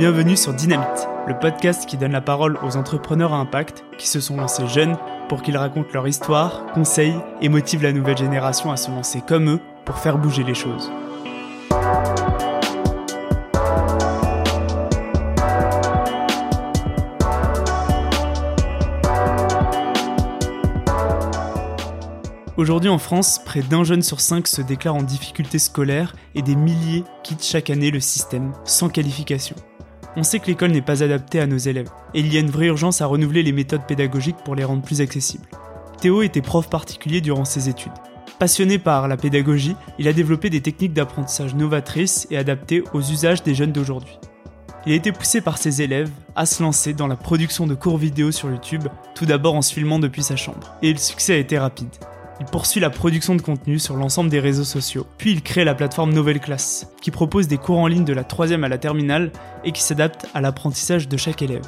Bienvenue sur Dynamite, le podcast qui donne la parole aux entrepreneurs à impact qui se sont lancés jeunes pour qu'ils racontent leur histoire, conseillent et motivent la nouvelle génération à se lancer comme eux pour faire bouger les choses. Aujourd'hui en France, près d'un jeune sur cinq se déclare en difficulté scolaire et des milliers quittent chaque année le système sans qualification. On sait que l'école n'est pas adaptée à nos élèves, et il y a une vraie urgence à renouveler les méthodes pédagogiques pour les rendre plus accessibles. Théo était prof particulier durant ses études. Passionné par la pédagogie, il a développé des techniques d'apprentissage novatrices et adaptées aux usages des jeunes d'aujourd'hui. Il a été poussé par ses élèves à se lancer dans la production de courts vidéo sur YouTube, tout d'abord en se filmant depuis sa chambre. Et le succès a été rapide. Il poursuit la production de contenu sur l'ensemble des réseaux sociaux. Puis il crée la plateforme Nouvelle Classe, qui propose des cours en ligne de la troisième à la terminale et qui s'adapte à l'apprentissage de chaque élève.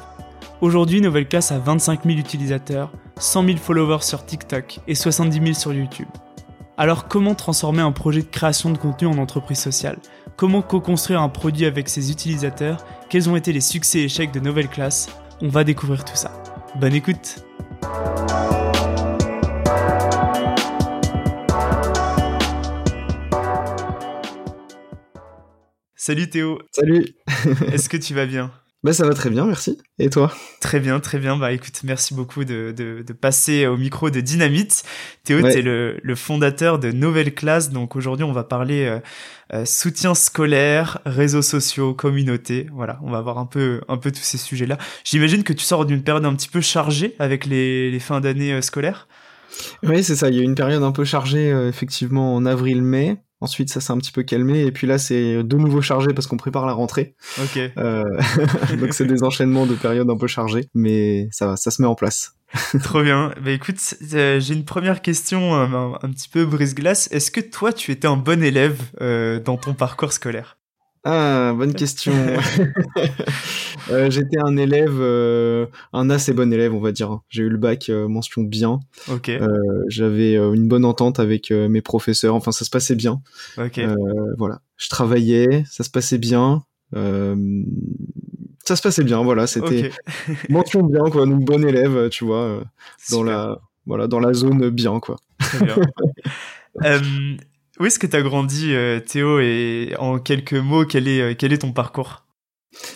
Aujourd'hui, Nouvelle Classe a 25 000 utilisateurs, 100 000 followers sur TikTok et 70 000 sur YouTube. Alors comment transformer un projet de création de contenu en entreprise sociale? Comment co-construire un produit avec ses utilisateurs? Quels ont été les succès et échecs de Nouvelle Classe? On va découvrir tout ça. Bonne écoute Salut Théo. Salut. Est-ce que tu vas bien bah ça va très bien, merci. Et toi? Très bien, très bien. Bah écoute, merci beaucoup de, de, de passer au micro de Dynamite. Théo, tu es le, le, fondateur de Nouvelle Classe. Donc aujourd'hui, on va parler euh, euh, soutien scolaire, réseaux sociaux, communauté. Voilà, on va voir un peu, un peu tous ces sujets-là. J'imagine que tu sors d'une période un petit peu chargée avec les, les fins d'année euh, scolaires? Oui, c'est ça. Il y a eu une période un peu chargée, effectivement, en avril-mai. Ensuite, ça s'est un petit peu calmé. Et puis là, c'est de nouveau chargé parce qu'on prépare la rentrée. Ok. Euh, donc, c'est des enchaînements de périodes un peu chargées. Mais ça va, ça se met en place. Trop bien. Bah écoute, euh, j'ai une première question euh, un, petit peu brise-glace. Est-ce que toi, tu étais un bon élève dans ton parcours scolaire? Ah, bonne question. euh, J'étais un élève, euh, un assez bon élève, on va dire. J'ai eu le bac euh, mention bien. Ok. J'avais une bonne entente avec mes professeurs. Enfin, ça se passait bien. Ok. voilà. Je travaillais, ça se passait bien. ça se passait bien. Voilà, c'était okay. mention bien, quoi. Donc bon élève, tu vois, dans la, voilà, dans la zone bien, quoi. Très bien. Où est-ce que tu as grandi, euh, Théo, et en quelques mots, quel est, euh, quel est ton parcours?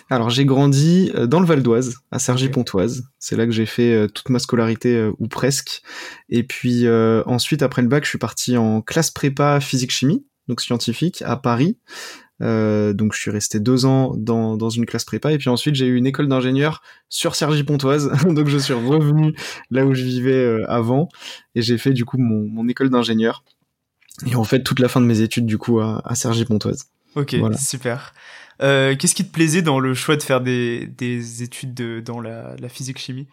Alors, j'ai grandi euh, dans le Val d'Oise, à Cergy-Pontoise. C'est là que j'ai fait toute ma scolarité, ou presque. Et puis, ensuite, après le bac, je suis parti en classe prépa physique-chimie, donc scientifique, à Paris. Euh, donc je suis resté deux ans dans, dans une classe prépa et puis ensuite j'ai eu une école d'ingénieur sur Cergy-Pontoise donc je suis revenu là où je vivais avant et j'ai fait du coup mon, mon école d'ingénieur et en fait toute la fin de mes études du coup à, à Cergy-Pontoise. Ok, super. Euh, Qu'est-ce qui te plaisait dans le choix de faire des, des études de, dans la, la physique-chimie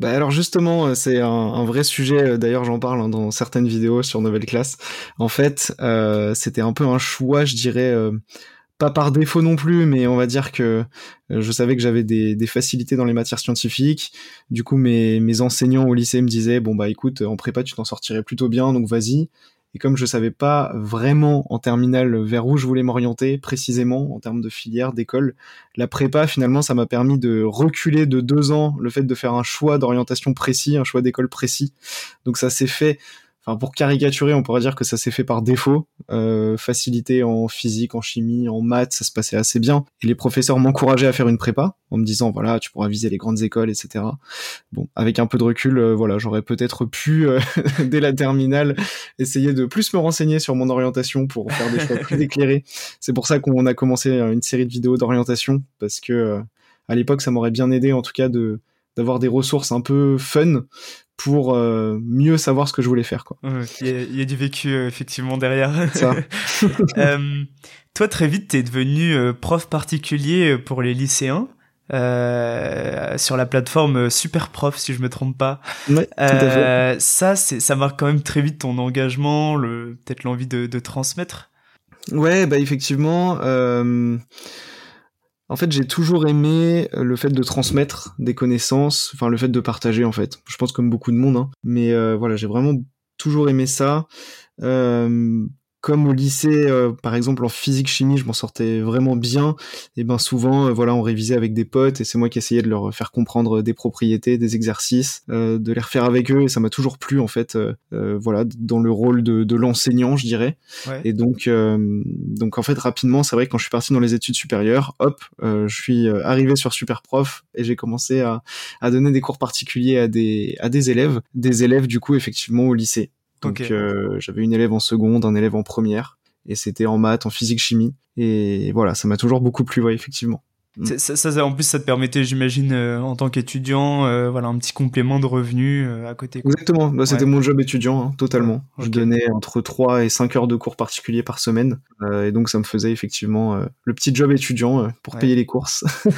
bah alors justement, euh, c'est un, un, vrai sujet. Euh, d'ailleurs, j'en parle hein, dans certaines vidéos sur Nouvelle Classe. En fait, euh, c'était un peu un choix, je dirais, euh, pas par défaut non plus, mais on va dire que je savais que j'avais des, des, facilités dans les matières scientifiques. Du coup, mes, mes enseignants au lycée me disaient bon bah écoute, en prépa tu t'en sortirais plutôt bien, donc vas-y. Et comme je savais pas vraiment en terminale vers où je voulais m'orienter précisément en termes de filière, d'école, la prépa finalement ça m'a permis de reculer de deux ans le fait de faire un choix d'orientation précis, un choix d'école précis. Donc ça s'est fait pour caricaturer, on pourrait dire que ça s'est fait par défaut. Euh, facilité en physique, en chimie, en maths, ça se passait assez bien. Et les professeurs m'encourageaient à faire une prépa en me disant voilà, tu pourras viser les grandes écoles, etc. Bon, avec un peu de recul, euh, voilà, j'aurais peut-être pu euh, dès la terminale essayer de plus me renseigner sur mon orientation pour faire des choix plus éclairés. C'est pour ça qu'on a commencé une série de vidéos d'orientation parce que à l'époque, ça m'aurait bien aidé en tout cas de d'avoir des ressources un peu fun pour euh, mieux savoir ce que je voulais faire. Quoi. Il y, a, y, a du vécu euh, effectivement derrière. Ça. euh, toi, très vite, t'es devenu prof particulier pour les lycéens. sur la plateforme Super Prof, si je me trompe pas. Ouais, tout à fait. Ça, c'est, ça marque quand même très vite ton engagement, le, peut-être l'envie de, de transmettre. Ouais, bah effectivement. Euh, en fait, j'ai toujours aimé euh, le fait de transmettre des connaissances, enfin le fait de partager en fait. Je pense comme beaucoup de monde, hein. mais euh, voilà, j'ai vraiment toujours aimé ça. Euh, comme au lycée, euh, par exemple en physique chimie, je m'en sortais vraiment bien. Et ben souvent, euh, voilà, on révisait avec des potes et c'est moi qui essayais de leur faire comprendre des propriétés, des exercices, euh, de les refaire avec eux. Et ça m'a toujours plu en fait, voilà, dans le rôle de, de l'enseignant, je dirais. Et donc, donc en fait, rapidement, c'est vrai que quand je suis parti dans les études supérieures, hop, je suis arrivé sur Superprof et j'ai commencé à, à donner des cours particuliers à des à des élèves, des élèves du coup effectivement au lycée. Donc euh, j'avais une élève en seconde, un élève en première, et c'était en maths, en physique, chimie. Et voilà, ça m'a toujours beaucoup plu, ouais, effectivement. Mm. Ça, ça, en plus, ça te permettait, j'imagine, euh, en tant qu'étudiant, euh, voilà, un petit complément de revenus à côté. Exactement. Bah, c'était mon job étudiant, hein, totalement. Je donnais entre 3 et 5 heures de cours particuliers par semaine. et donc, ça me faisait effectivement le petit job étudiant pour payer les courses.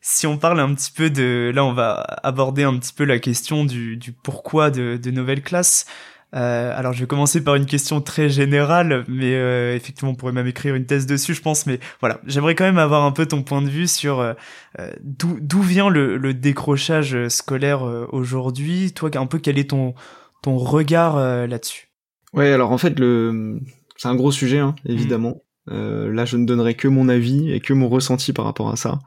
si on parle un petit peu de, là, on va aborder un petit peu la question du, du pourquoi de, de nouvelles classes. Euh, alors, je vais commencer par une question très générale, mais euh, effectivement, on pourrait même écrire une thèse dessus, je pense. Mais voilà, j'aimerais quand même avoir un peu ton point de vue sur euh, euh d'où vient le, le, décrochage scolaire euh, aujourd'hui? Toi, un peu, quel est ton ton regard là-dessus? Ouais, alors en fait, le c'est un gros sujet, hein, évidemment. Mmh. là, je ne donnerai que mon avis et que mon ressenti par rapport à ça.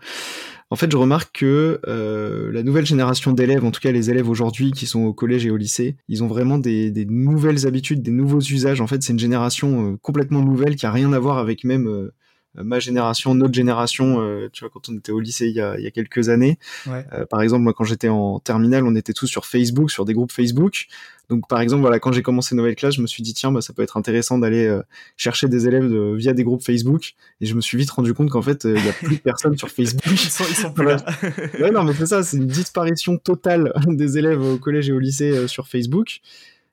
En fait, je remarque que euh, la nouvelle génération d'élèves, en tout cas les élèves aujourd'hui qui sont au collège et au lycée, ils ont vraiment des, des nouvelles habitudes, des nouveaux usages. En fait, c'est une génération euh, complètement nouvelle qui a rien à voir avec même euh, ma génération, notre génération, euh, tu vois, quand on était au lycée il y a, il y a quelques années. Ouais. Euh, par exemple, moi, quand j'étais en terminale, on était tous sur Facebook, sur des groupes Facebook. Donc, par exemple, voilà, quand j'ai commencé nouvelle classe, je me suis dit tiens, bah, ça peut être intéressant d'aller euh, chercher des élèves de, via des groupes Facebook. Et je me suis vite rendu compte qu'en fait, il y a plus de personnes sur Facebook. ils sont, ils sont plus là. ouais, non, mais c'est ça, c'est une disparition totale des élèves au collège et au lycée sur Facebook.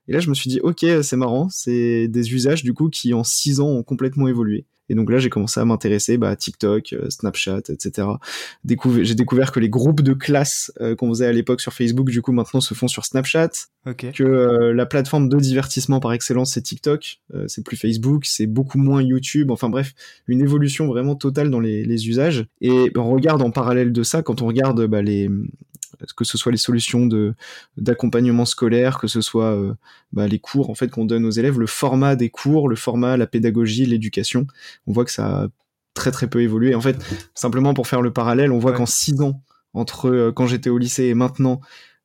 Et là, je me suis dit, ok, c'est marrant, c'est des usages du coup qui en six ans ont complètement évolué. Et donc là, j'ai commencé à m'intéresser bah, à TikTok, euh, Snapchat, etc. j'ai découvert que les groupes de classe euh, qu'on faisait à l'époque sur Facebook, du coup, maintenant se font sur Snapchat. Que euh, la plateforme de divertissement par excellence, c'est TikTok. c'est plus Facebook, c'est beaucoup moins YouTube. Enfin bref, une évolution vraiment totale dans les, les usages. Et on regarde en parallèle de ça, quand on regarde bah, les, que ce soit les solutions de d'accompagnement scolaire, que ce soit euh, bah, les cours en fait qu'on donne aux élèves, le format des cours, le format, la pédagogie, l'éducation, on voit que ça a très très peu évolué. En fait, simplement pour faire le parallèle, on voit qu'en six ans entre euh, quand j'étais au lycée et maintenant,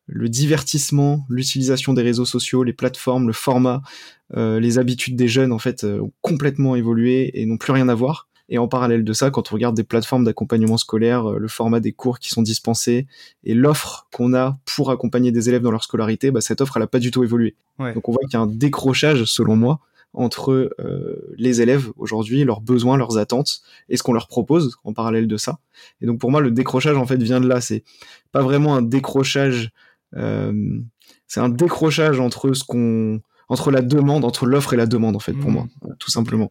le divertissement, l'utilisation des réseaux sociaux, les plateformes, le format, euh, les habitudes des jeunes en fait ont complètement évolué et n'ont plus rien à voir. Et en parallèle de ça, quand on regarde des plateformes d'accompagnement scolaire, euh, le format des cours qui sont dispensés et l'offre qu'on a pour accompagner des élèves dans leur scolarité, bah, cette offre, elle n'a pas du tout évolué. Donc on voit qu'il y a un décrochage, selon moi, entre euh, les élèves aujourd'hui, leurs besoins, leurs attentes, et ce qu'on leur propose en parallèle de ça. Et donc pour moi, le décrochage en fait vient de là. C'est pas vraiment un décrochage, euh, c'est un décrochage entre ce qu'on, entre la demande, entre l'offre et la demande en fait pour mmh. moi, tout simplement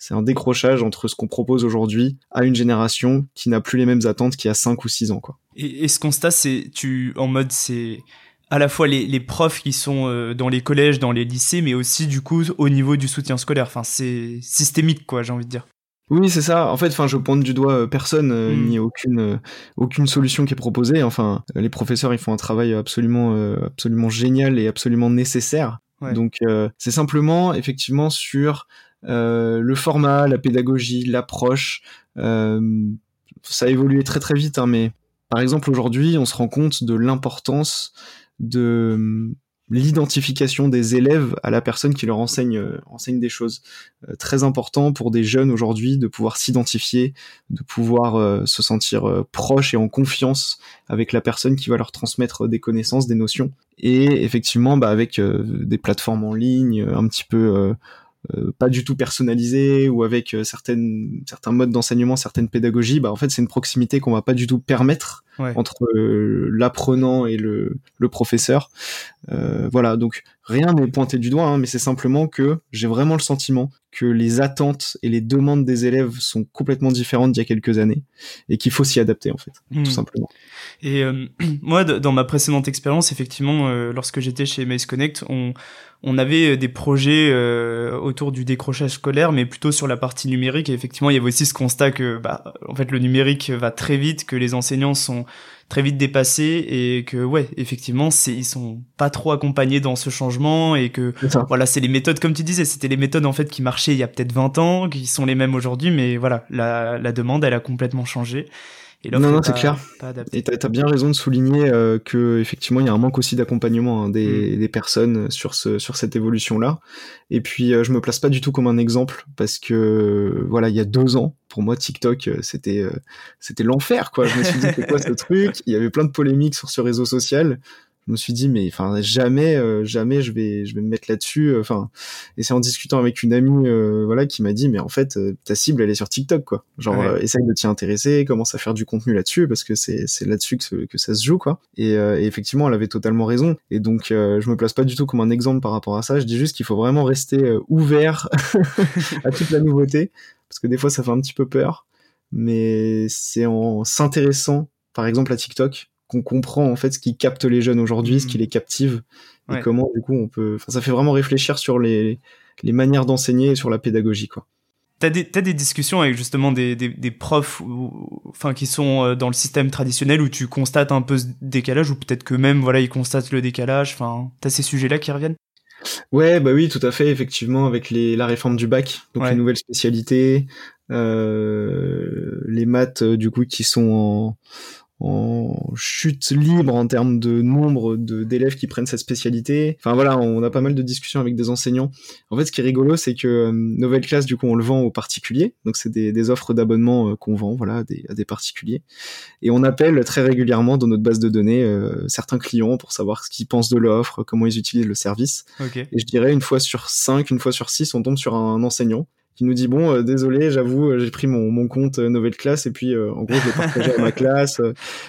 c'est un décrochage entre ce qu'on propose aujourd'hui à une génération qui n'a plus les mêmes attentes qu'il y a 5 ou 6 ans. Quoi. Et, ce constat, c'est tu en mode c'est à la fois les, les profs qui sont euh, dans les collèges, dans les lycées, mais aussi du coup au niveau du soutien scolaire. Enfin, c'est systémique, quoi, j'ai envie de dire. Oui, c'est ça. En fait, enfin, je pointe du doigt euh, personne euh, hmm. ni aucune aucune solution qui est proposée. Enfin, les professeurs, ils font un travail absolument absolument génial et absolument nécessaire. Donc, c'est simplement effectivement sur euh, le format, la pédagogie, l'approche, euh, ça a évolué très très vite, hein, mais par exemple aujourd'hui, on se rend compte de l'importance de euh, l'identification des élèves à la personne qui leur enseigne, enseigne des choses. très important pour des jeunes aujourd'hui de pouvoir s'identifier, de pouvoir se sentir proche et en confiance avec la personne qui va leur transmettre des connaissances, des notions. Et effectivement, bah, avec des plateformes en ligne, un petit peu euh, pas du tout personnalisé ou avec euh, certaines certains modes d'enseignement, certaines pédagogies, bah en fait c'est une proximité qu'on va pas du tout permettre entre euh, l'apprenant et le, le professeur. voilà, donc rien n'est pointé du doigt, hein, mais c'est simplement que j'ai vraiment le sentiment que les attentes et les demandes des élèves sont complètement différentes d'il y a quelques années et qu'il faut s'y adapter en fait, tout hmm. simplement. Et moi, dans ma précédente expérience, effectivement, lorsque j'étais chez Maze Connect, on on avait euh, des projets euh, autour du décrochage scolaire, mais plutôt sur la partie numérique. Et effectivement, il y avait aussi ce constat que, bah, en fait, le numérique va très vite, que les enseignants sont très vite dépassés et que ouais effectivement c'est ils sont pas trop accompagnés dans ce changement et que voilà c'est les méthodes comme tu disais c'était les méthodes en fait qui marchaient il y a peut-être 20 ans qui sont les mêmes aujourd'hui mais voilà la, la demande elle a complètement changé non, non, c'est clair. et t'as as bien raison de souligner euh, que effectivement il y a un manque aussi d'accompagnement hein, des, mm. des, personnes sur ce sur cette évolution là. Et puis euh, je me place pas du tout comme un exemple parce que voilà il y a deux ans pour moi TikTok euh, c'était euh, c'était l'enfer quoi. Je me suis dit c'est quoi ce truc? Il y avait plein de polémiques sur ce réseau social je me suis dit mais enfin jamais euh, jamais je vais je vais me mettre là-dessus euh, enfin. Et c'est en discutant avec une amie euh, voilà qui m'a dit mais en fait ta cible elle est sur TikTok quoi. Genre essaye de t'y intéresser commence à faire du contenu là-dessus parce que c'est c'est là-dessus que, que ça se joue quoi. Et, et, effectivement elle avait totalement raison. Et donc je me place pas du tout comme un exemple par rapport à ça. Je dis juste qu'il faut vraiment rester ouvert à toute la nouveauté parce que des fois ça fait un petit peu peur. Mais c'est en s'intéressant par exemple à TikTok qu'on comprend en fait ce qui capte les jeunes aujourd'hui, ce qui mm. les captive et comment du coup on peut. Enfin, ça fait vraiment réfléchir sur les, les manières d'enseigner et sur la pédagogie quoi. T'as des, as des discussions avec justement des, des, des profs enfin, qui sont euh, dans le système traditionnel où tu constates un peu ce décalage ou peut-être que même voilà ils constatent le décalage. Enfin, t'as ces sujets-là qui reviennent? Ouais, bah oui, tout à fait, effectivement, avec les, la réforme du bac, donc les nouvelles spécialités, euh, les maths euh, du coup qui sont en, en chute libre en termes de nombre de d'élèves qui prennent cette spécialité. Enfin voilà, on a pas mal de discussions avec des enseignants. En fait, ce qui est rigolo, c'est que euh, Nouvelle Classe, du coup, on le vend aux particuliers. Donc c'est des, des, offres d'abonnement euh, qu'on vend, voilà, à des, à des, particuliers. Et on appelle très régulièrement dans notre base de données euh, certains clients pour savoir ce qu'ils pensent de l'offre, comment ils utilisent le service. Et je dirais une fois sur cinq, une fois sur six, on tombe sur un enseignant qui nous dit bon euh, désolé j'avoue euh, j'ai pris mon, mon compte euh, nouvelle classe et puis en gros je l'ai partagé à ma classe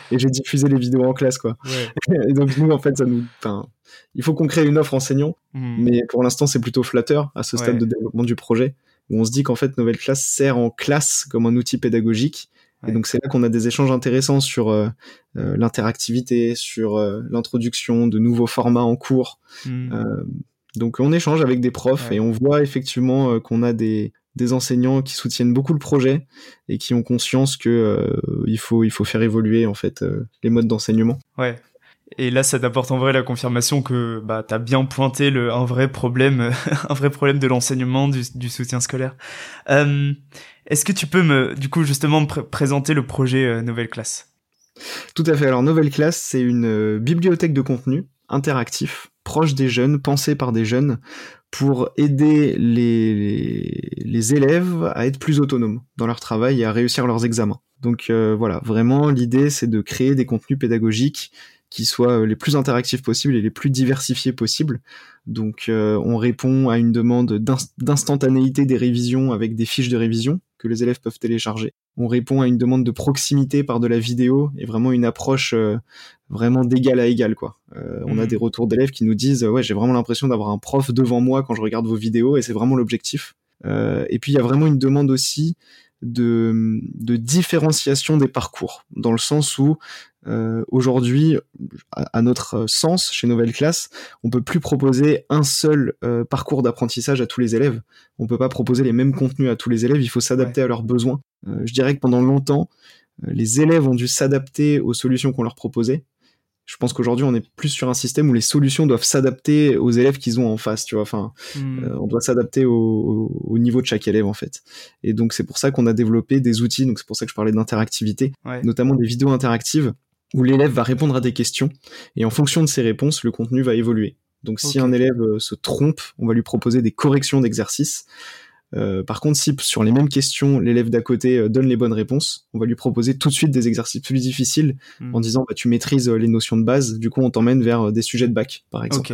et j'ai diffusé les vidéos en classe quoi et donc nous en fait ça nous il faut qu'on crée une offre enseignant hmm. mais pour l'instant c'est plutôt flatteur à ce stade de développement du projet où on se dit qu'en fait nouvelle classe sert en classe comme un outil pédagogique et donc c'est là qu'on a des échanges intéressants sur l'interactivité, sur l'introduction de nouveaux formats en cours. Hmm. donc on échange avec des profs et on voit effectivement qu'on a des, des enseignants qui soutiennent beaucoup le projet et qui ont conscience que euh, il faut il faut faire évoluer en fait euh, les modes d'enseignement. Ouais. Et là, ça t'apporte en vrai la confirmation que bah t'as bien pointé le un vrai problème un vrai problème de l'enseignement du, du, soutien scolaire. Euh, Est-ce que tu peux me du coup justement me présenter le projet Nouvelle Classe? Tout à fait. Alors Nouvelle Classe, c'est une bibliothèque de contenu interactif proche des jeunes, pensé par des jeunes pour aider les, élèves à être plus autonomes dans leur travail et à réussir leurs examens. Donc euh, voilà, vraiment l'idée c'est de créer des contenus pédagogiques qui soient euh, les plus interactifs possibles et les plus diversifiés possibles. Donc euh, on répond à une demande d'instantanéité des révisions avec des fiches de révision que les élèves peuvent télécharger. On répond à une demande de proximité par de la vidéo et vraiment une approche vraiment d'égal à égal quoi. Euh, on a mhm. des retours d'élèves qui nous disent ouais j'ai vraiment l'impression d'avoir un prof devant moi quand je regarde vos vidéos et c'est vraiment l'objectif. Euh, et puis il y a vraiment une demande aussi de, de différenciation des parcours dans le sens où euh, aujourd'hui à, notre sens chez Nouvelle Classe on peut plus proposer un seul parcours d'apprentissage à tous les élèves. On peut pas proposer les mêmes contenus à tous les élèves. Il faut s'adapter à leurs besoins. je dirais que pendant longtemps les élèves ont dû s'adapter aux solutions qu'on leur proposait je pense qu'aujourd'hui on est plus sur un système où les solutions doivent s'adapter aux élèves qu'ils ont en face tu vois. Enfin hmm. euh, on doit s'adapter au, niveau de chaque élève en fait. Et donc c'est pour ça qu'on a développé des outils. Donc c'est pour ça que je parlais d'interactivité notamment des vidéos interactives où l'élève va répondre à des questions. Et en fonction de ses réponses le contenu va évoluer. Donc si un élève euh, se trompe on va lui proposer des corrections d'exercices euh, par contre, si sur les mêmes questions, l'élève d'à côté euh, donne les bonnes réponses, on va lui proposer tout de suite des exercices plus difficiles hmm. en disant bah, tu maîtrises euh, les notions de base, du coup on t'emmène vers des sujets de bac, par exemple,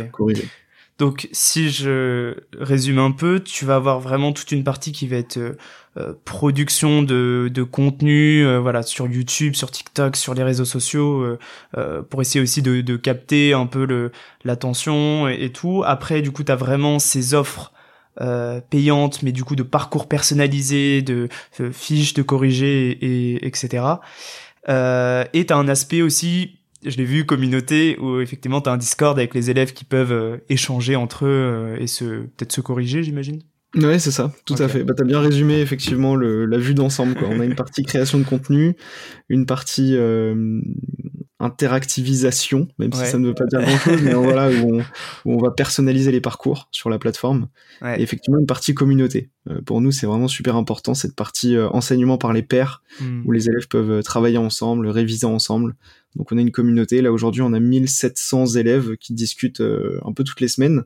Donc, si je résume un peu, tu vas avoir vraiment toute une partie qui va être production de, de contenu, voilà, sur YouTube, sur TikTok, sur les réseaux sociaux, pour essayer aussi de, de capter un peu l'attention et, et, tout. Après, du coup, tu as vraiment ces offres euh, payante, mais du coup de parcours personnalisé, de, fiches de corriger et, etc. Euh, et t'as un aspect aussi, je l'ai vu communauté où effectivement t'as un Discord avec les élèves qui peuvent euh, échanger entre eux euh, et se peut-être se corriger, j'imagine? Ouais, c'est ça, tout à fait. Bah, t'as bien résumé effectivement le, la vue d'ensemble. Quoi. On a une partie création de contenu, une partie euh, interactivisation, même si ça ne veut pas dire grand-chose, mais voilà, où on, va personnaliser les parcours sur la plateforme. Et effectivement, une partie communauté. Euh, pour nous, c'est vraiment super important, cette partie euh, enseignement par les pairs, hmm. où les élèves peuvent travailler ensemble, réviser ensemble. Donc on a une communauté, là aujourd'hui on a 1700 élèves qui discutent un peu toutes les semaines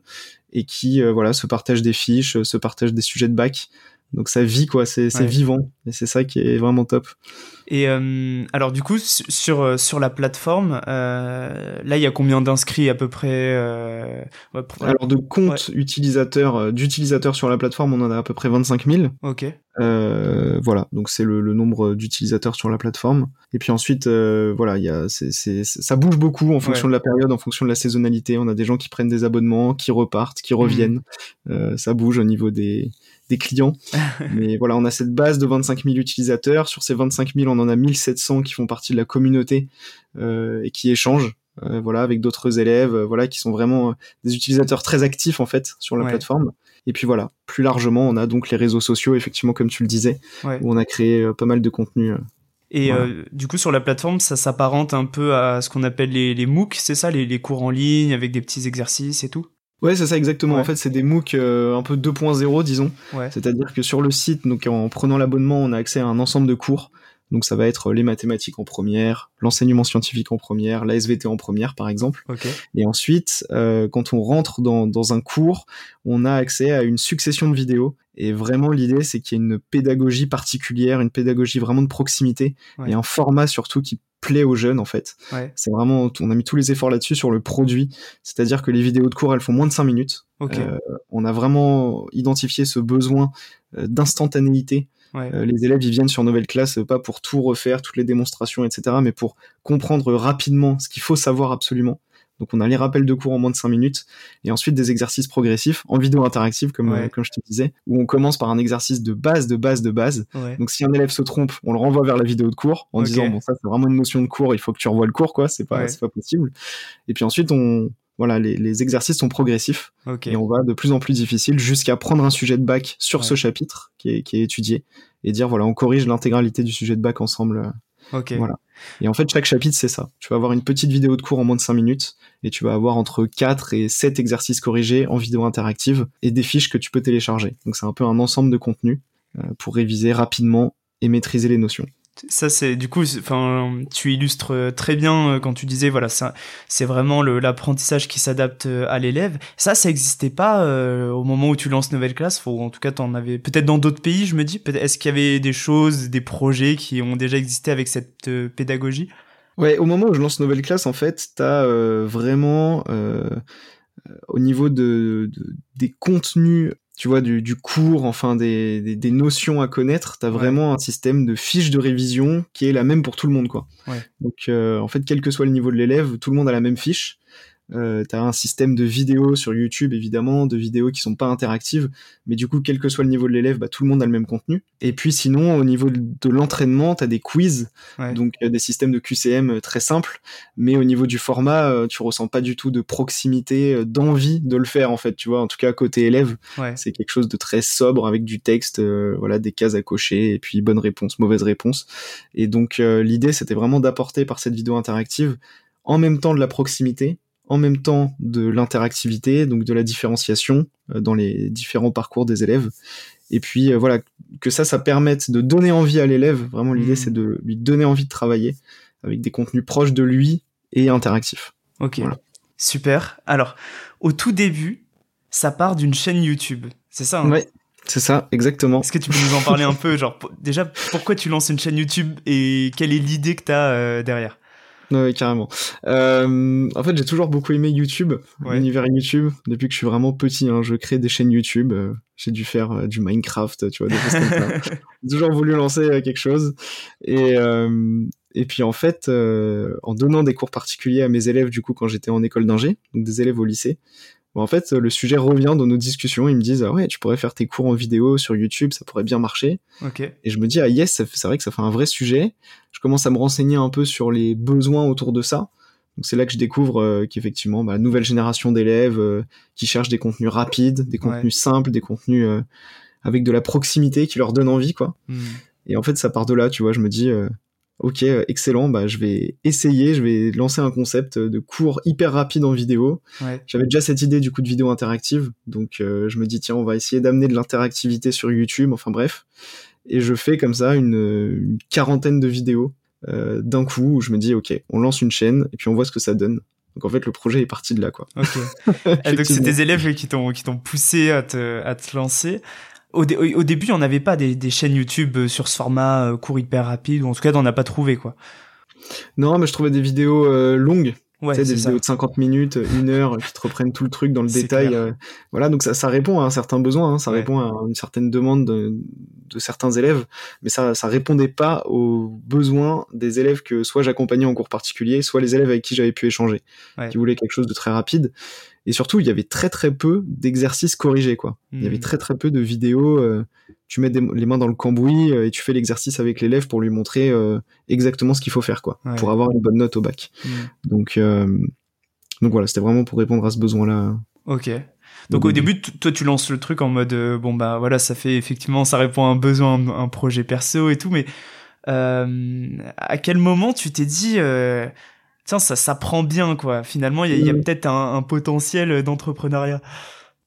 et qui euh, voilà se partagent des fiches, se partagent des sujets de bac. Donc ça vit quoi, c'est vivant et c'est ça qui est vraiment top. Et euh, alors du coup sur euh, sur la plateforme, euh, là il y a combien d'inscrits à peu près euh, Alors de comptes utilisateurs d'utilisateurs sur la plateforme, on en a à peu près 25 000. Ok. voilà, donc c'est le, le, nombre d'utilisateurs sur la plateforme. Et puis ensuite, voilà, il y a, c'est, c'est, ça bouge beaucoup en fonction de la période, en fonction de la saisonnalité. On a des gens qui prennent des abonnements, qui repartent, qui reviennent. Mmh. ça bouge au niveau des des clients. Mais voilà, on a cette base de 25 000 utilisateurs. Sur ces 25 000, on en a 1700 qui font partie de la communauté euh, et qui échangent. Euh, voilà, avec d'autres élèves, euh, voilà, qui sont vraiment des utilisateurs très actifs en fait sur la plateforme. Et puis voilà, plus largement, on a donc les réseaux sociaux, effectivement, comme tu le disais, où on a créé pas mal de contenu. Et du coup, sur la plateforme, ça s'apparente un peu à ce qu'on appelle les, les MOOC, c'est ça, les, les, cours en ligne avec des petits exercices et tout? Ouais, c'est ça exactement. En fait, c'est des MOOC euh, un peu 2.0, disons. C'est-à-dire que sur le site, donc en prenant l'abonnement, on a accès à un ensemble de cours. Donc ça va être les mathématiques en première, l'enseignement scientifique en première, la SVT en première par exemple. Et ensuite, euh, quand on rentre dans, dans un cours, on a accès à une succession de vidéos. Et vraiment l'idée, c'est qu'il y ait une pédagogie particulière, une pédagogie vraiment de proximité et un format surtout qui plaît aux jeunes en fait. C'est vraiment, on a mis tous les efforts là-dessus sur le produit, c'est-à-dire que les vidéos de cours elles font moins de 5 minutes. Euh, on a vraiment identifié ce besoin euh, Euh, les élèves ils viennent sur Nouvelle Classe pas pour tout refaire, toutes les démonstrations, etc., mais pour comprendre rapidement ce qu'il faut savoir absolument. Donc on a les rappels de cours en moins de 5 minutes et ensuite des exercices progressifs en vidéo interactive comme comme je te disais où on commence par un exercice de base de base de base. Donc si un élève se trompe, on le renvoie vers la vidéo de cours en disant bon ça c'est vraiment une notion de cours, il faut que tu revoies le cours quoi, c'est pas c'est pas possible. Et puis ensuite on voilà, les, les exercices sont progressifs et on va de plus en plus difficile jusqu'à prendre un sujet de bac sur ce chapitre qui est, qui est étudié et dire voilà on corrige l'intégralité du sujet de bac ensemble Ok. Voilà. Et en fait, chaque chapitre, c'est ça. Tu vas avoir une petite vidéo de cours en moins de 5 minutes et tu vas avoir entre 4 et 7 exercices corrigés en vidéo interactive et des fiches que tu peux télécharger. Donc c'est un peu un ensemble de contenu euh, pour réviser rapidement et maîtriser les notions ça c'est du coup enfin tu illustres euh, très bien euh, quand tu disais voilà ça c'est vraiment l'apprentissage qui s'adapte euh, à l'élève. Ça ça existait pas au moment où tu lances nouvelle classe en tout cas t'en avais peut-être dans d'autres pays je me dis est-ce qu'il y avait des choses des projets qui ont déjà existé avec cette pédagogie? Ouais au moment où je lance nouvelle classe en fait t'as vraiment au niveau de, des contenus tu vois, du, du cours, enfin des, des, des, notions à connaître, tu as vraiment un système de fiches de révision qui est la même pour tout le monde, quoi. Donc, euh, en fait, quel que soit le niveau de l'élève, tout le monde a la même fiche. Euh, tu as un système de vidéos sur YouTube, évidemment, de vidéos qui sont pas interactives, mais du coup, quel que soit le niveau de l'élève, bah, tout le monde a le même contenu. Et puis sinon, au niveau de l'entraînement, tu as des quiz, donc des systèmes de QCM euh, très simples, mais au niveau du format, euh, tu ressens pas du tout de proximité, euh, d'envie de le faire, en fait, tu vois, en tout cas, côté élève, c'est quelque chose de très sobre, avec du texte, voilà, des cases à cocher, et puis bonne réponse, mauvaise réponse. Et donc, l'idée, c'était vraiment d'apporter par cette vidéo interactive en même temps de la proximité, en même temps de l'interactivité, donc de la différenciation euh, dans les différents parcours des élèves. Et puis euh, voilà, que ça, ça permette de donner envie à l'élève. Vraiment, l'idée, mmh. c'est de lui donner envie de travailler avec des contenus proches de lui et interactifs. Ok, super. Alors, au tout début, ça part d'une chaîne YouTube, c'est ça hein? Ouais, c'est ça, exactement. Est-ce que tu peux nous en parler un peu? Genre, déjà, pourquoi tu lances une chaîne YouTube et quelle est l'idée que tu as euh, derrière? Oui, carrément. Euh, en fait, j'ai toujours beaucoup aimé YouTube, l'univers YouTube. Depuis que je suis vraiment petit, hein, je crée des chaînes YouTube. Euh, j'ai dû faire euh, du Minecraft, tu vois, des choses comme ça. j'ai toujours voulu lancer quelque chose. Et, et puis, en fait, en donnant des cours particuliers à mes élèves, du coup, quand j'étais en école d'ingé, donc des élèves au lycée, en fait, le sujet revient dans nos discussions. Ils me disent, ah ouais, tu pourrais faire tes cours en vidéo sur YouTube, ça pourrait bien marcher. Et je me dis, ah yes, c'est vrai que ça fait un vrai sujet. Je commence à me renseigner un peu sur les besoins autour de ça. Donc c'est là que je découvre qu'effectivement, bah, nouvelle génération d'élèves qui cherchent des contenus rapides, des contenus simples, des contenus avec de la proximité qui leur donne envie, quoi. Hmm. Et en fait, ça part de là, tu vois. Je me dis, ok, excellent, bah je vais essayer, je vais lancer un concept de cours hyper rapide en vidéo. J'avais déjà cette idée du coup de vidéo interactive, donc je me dis tiens, on va essayer d'amener de l'interactivité sur YouTube. Enfin bref, et je fais comme ça une, quarantaine de vidéos euh, d'un coup où je me dis ok on lance une chaîne et puis on voit ce que ça donne. Donc en fait le projet est parti de là quoi. Ok. Donc c'est des élèves qui t'ont qui t'ont poussé à te à te lancer au, au début on n'avait pas des, des, chaînes YouTube euh, sur ce format euh, court hyper rapide ou en tout cas on n'a pas trouvé quoi. Non mais je trouvais des vidéos longues. Ouais, des vidéos de 50 minutes, une heure, qui te reprennent tout le truc dans le détail. Euh, voilà, donc ça, ça répond à un certain besoin, hein, ça répond à une certaine demande de, de, certains élèves, mais ça, ça répondait pas aux besoins des élèves que soit j'accompagnais en cours particulier, soit les élèves avec qui j'avais pu échanger, qui voulaient quelque chose de très rapide. Et surtout, il y avait très très peu d'exercices corrigés, quoi. Il y avait mmh. très très peu de vidéos. Euh, tu mets les mains dans le cambouis euh, et tu fais l'exercice avec l'élève pour lui montrer euh, exactement ce qu'il faut faire, quoi, pour avoir une bonne note au bac. Mmh. Donc, donc voilà, c'était vraiment pour répondre à ce besoin-là. Ok. Donc au début, toi tu lances le truc en mode bon bah voilà, ça fait effectivement, ça répond à un besoin, un, projet perso et tout, mais à quel moment tu t'es dit tiens, ça, ça prend bien, quoi. Finalement, il y a, peut-être un, potentiel d'entrepreneuriat.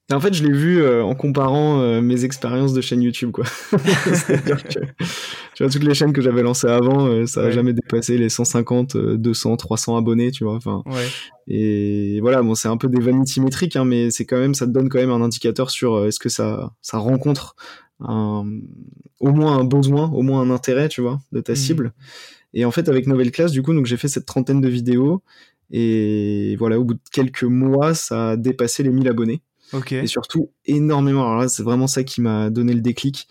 En fait, je l'ai vu euh, en comparant euh, mes expériences de chaîne YouTube, quoi. C'est-à-dire que, tu vois, toutes les chaînes que j'avais lancées avant, euh, ça n'a jamais dépassé les 150, 200, 300 abonnés, tu vois. Enfin, ouais. et voilà, bon, c'est un peu des vanity métriques, hein, mais c'est quand même, ça te donne quand même un indicateur sur est-ce que ça, ça rencontre un, au moins un besoin, au moins un intérêt, tu vois, de ta mm. cible. Et en fait, avec Nouvelle Classe, du coup, donc j'ai fait cette trentaine de vidéos. Et voilà, au bout de quelques mois, ça a dépassé les 1000 abonnés. Et surtout, énormément. Alors là, c'est vraiment ça qui m'a donné le déclic.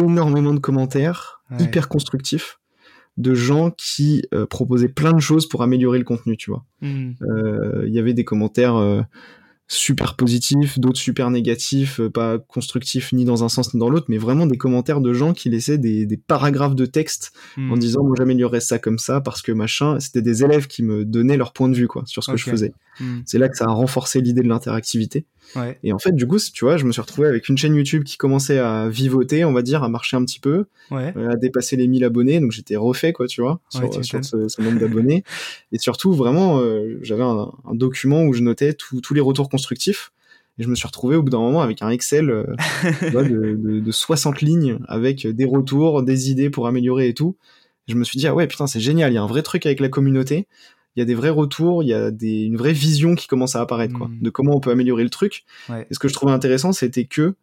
Énormément de commentaires, hyper constructifs, de gens qui euh, proposaient plein de choses pour améliorer le contenu, tu vois. Hmm. Euh, il y avait des commentaires. Euh, super positifs, d'autres super négatifs, euh, pas constructifs ni dans un sens ni dans l'autre, mais vraiment des commentaires de gens qui laissaient des, des paragraphes de texte en hmm. disant moi j'améliorerais ça comme ça parce que machin, c'était des élèves qui me donnaient leur point de vue quoi sur ce que je faisais. Hmm. C'est là que ça a renforcé l'idée de l'interactivité. Et en fait, du coup, tu vois, je me suis retrouvé avec une chaîne YouTube qui commençait à vivoter, on va dire, à marcher un petit peu, euh, à dépasser les 1000 abonnés. Donc j'étais refait, quoi, tu vois, sur, ce, nombre d'abonnés. Et surtout, vraiment, euh, j'avais un, document où je notais tous les retours constructifs. Et je me suis retrouvé au bout d'un moment avec un Excel euh, de, de, de, 60 lignes avec des retours, des idées pour améliorer et tout. je me suis dit, ah ouais, putain, c'est génial, il y a un vrai truc avec la communauté il y a des vrais retours, il y a des, une vraie vision qui commence à apparaître, quoi, hmm. de comment on peut améliorer le truc. Et ce que je trouvais intéressant, c'était que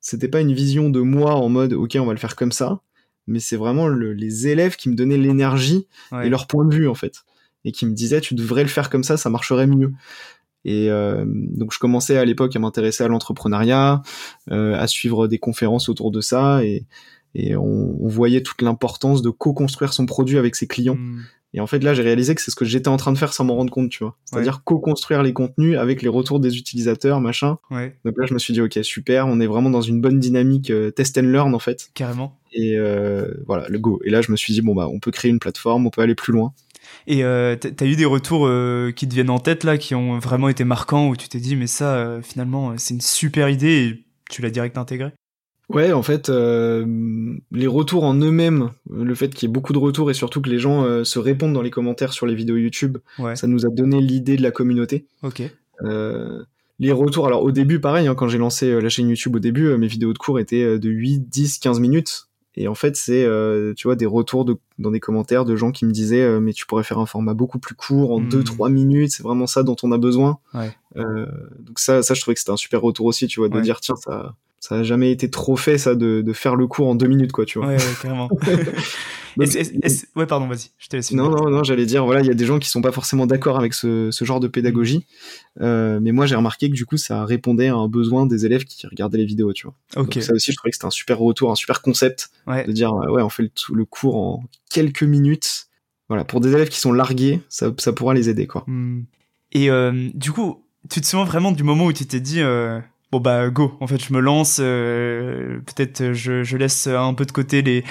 c'était pas une vision de moi en mode, ok, on va le faire comme ça, mais c'est vraiment les élèves qui me donnaient l'énergie et leur point de vue, en fait. Et qui me disaient, tu devrais le faire comme ça, ça marcherait mieux. Et euh, donc je commençais à l'époque à m'intéresser à l'entrepreneuriat, euh, à suivre des conférences autour de ça, et, et on, on voyait toute l'importance de co-construire son produit avec ses clients. Hmm. Et en fait, là, j'ai réalisé que c'est ce que j'étais en train de faire sans m'en rendre compte, tu vois. C'est-à-dire co-construire les contenus avec les retours des utilisateurs, machin. Ouais. Donc là, je me suis dit, ok, super, on est vraiment dans une bonne dynamique euh, test and learn, en fait. Carrément. Et euh, voilà, le go. Et là, je me suis dit, bon, bah, on peut créer une plateforme, on peut aller plus loin. Et euh, t'as eu des retours euh, qui te viennent en tête, là, qui ont vraiment été marquants, où tu t'es dit, mais ça, finalement, c'est une super idée et tu l'as direct intégré? Ouais, en fait, euh, les retours en eux-mêmes, le fait qu'il y ait beaucoup de retours et surtout que les gens euh, se répondent dans les commentaires sur les vidéos YouTube, ça nous a donné l'idée de la communauté. Ok. Euh, les retours, alors au début, pareil, hein, quand j'ai lancé la chaîne YouTube au début, mes vidéos de cours étaient de 8, 10, 15 minutes. Et en fait, c'est, tu vois, des retours de, dans des commentaires de gens qui me disaient, mais tu pourrais faire un format beaucoup plus court, en 2-3 hmm. minutes, c'est vraiment ça dont on a besoin. Ouais. donc ça, ça, je trouvais que c'était un super retour aussi, tu vois, de dire, tiens, ça ça a jamais été trop fait ça de, de, faire le cours en deux minutes quoi tu vois. Ouais, ouais carrément. Ouais pardon vas-y je te laisse non non non j'allais dire voilà il y a des gens qui sont pas forcément d'accord avec ce, ce, genre de pédagogie. Euh, mais moi j'ai remarqué que du coup ça répondait à un besoin des élèves qui regardaient les vidéos tu vois. Ok. Donc, ça aussi je trouvais que c'était un super retour un super concept de dire ouais on fait le, le, cours en quelques minutes. Voilà pour des élèves qui sont largués ça, ça pourra les aider quoi. Hmm. et euh, du coup tu te souviens vraiment du moment où tu t'es dit euh bon bah go. En fait je me lance euh, peut-être je, je laisse un peu de côté les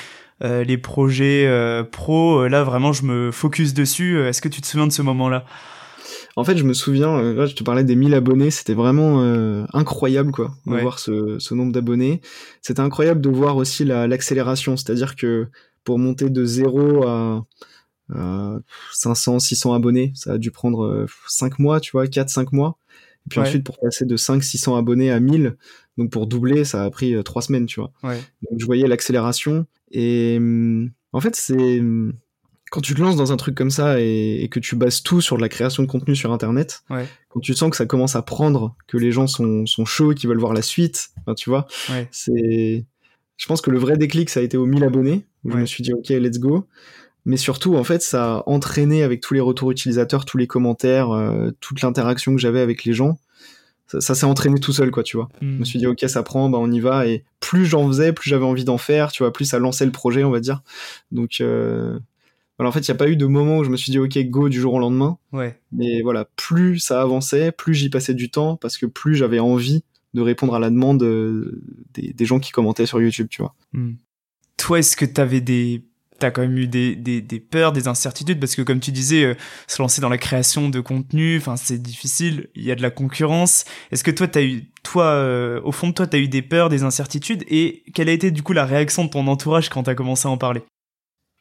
euh, les projets euh, pro. Là vraiment je me focus dessus. Est-ce que tu te souviens de ce moment là En fait, je me souviens, euh, je te parlais des 1000 abonnés, c'était vraiment euh, incroyable, quoi, de voir ce, ce nombre d'abonnés. C'était incroyable de voir aussi l'accélération, c'est-à-dire que pour monter de 0 à, 500, 600 abonnés, ça a dû prendre 5 mois, tu vois, 4-5 mois. Et puis ensuite, pour passer de 500-600 abonnés à 1000, donc pour doubler, ça a pris 3 semaines, tu vois. Donc je voyais l'accélération. Et hum, en fait, c'est hum, quand tu te lances dans un truc comme ça et, que tu bases tout sur de la création de contenu sur Internet, quand tu sens que ça commence à prendre, que les gens sont, sont chauds, qu'ils veulent voir la suite, tu vois, c'est... Je pense que le vrai déclic, ça a été aux 1000 abonnés, où je me suis dit, ok, let's go. Mais surtout, en fait, ça a entraîné avec tous les retours utilisateurs, tous les commentaires, euh, toute l'interaction que j'avais avec les gens. Ça, s'est entraîné tout seul, quoi, tu vois. Je me hmm. suis dit, ok, ça prend, bah, on y va. Et plus j'en faisais, plus j'avais envie d'en faire, tu vois, plus ça lançait le projet, on va dire. Donc, euh, en fait, il n'y a pas eu de moment où je me suis dit, OK, go du jour au lendemain. Ouais. Mais voilà, plus ça avançait, plus j'y passais du temps, parce que plus j'avais envie de répondre à la demande euh, des, gens qui commentaient sur YouTube, tu vois. Hmm. Toi, est-ce que tu avais des t'as quand même eu des, peurs, des incertitudes, parce que comme tu disais, euh, se lancer dans la création de contenu, enfin c'est difficile, il y a de la concurrence. Est-ce que toi, t'as eu, toi, euh, au fond de toi, t'as eu des peurs, des incertitudes, et quelle a été du coup la réaction de ton entourage quand t'as commencé à en parler?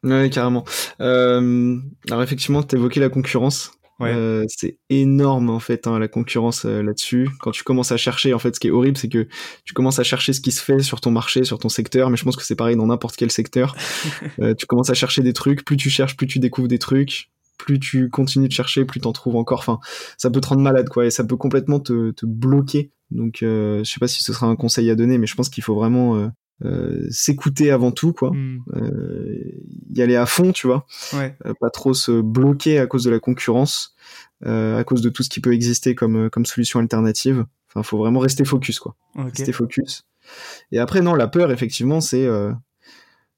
Ouais, carrément. Euh, alors effectivement, tu évoqué la concurrence. Ouais. Euh, c'est énorme en fait hein, la concurrence euh, là-dessus. Quand tu commences à chercher, en fait, ce qui est horrible, c'est que tu commences à chercher ce qui se fait sur ton marché, sur ton secteur. Mais je pense que c'est pareil dans n'importe quel secteur. euh, tu commences à chercher des trucs. Plus tu cherches, plus tu découvres des trucs. Plus tu continues de chercher, plus t'en trouves encore. Enfin, ça peut te rendre malade, quoi, et ça peut complètement te, te bloquer. Donc, euh, je sais pas si ce sera un conseil à donner, mais je pense qu'il faut vraiment euh, euh, s'écouter avant tout quoi. Hmm. euh, y aller à fond tu vois. Ouais. Euh, pas trop se bloquer à cause de la concurrence à cause de tout ce qui peut exister comme comme solution alternative. Enfin faut vraiment rester focus quoi. Rester focus. Et après non la peur effectivement c'est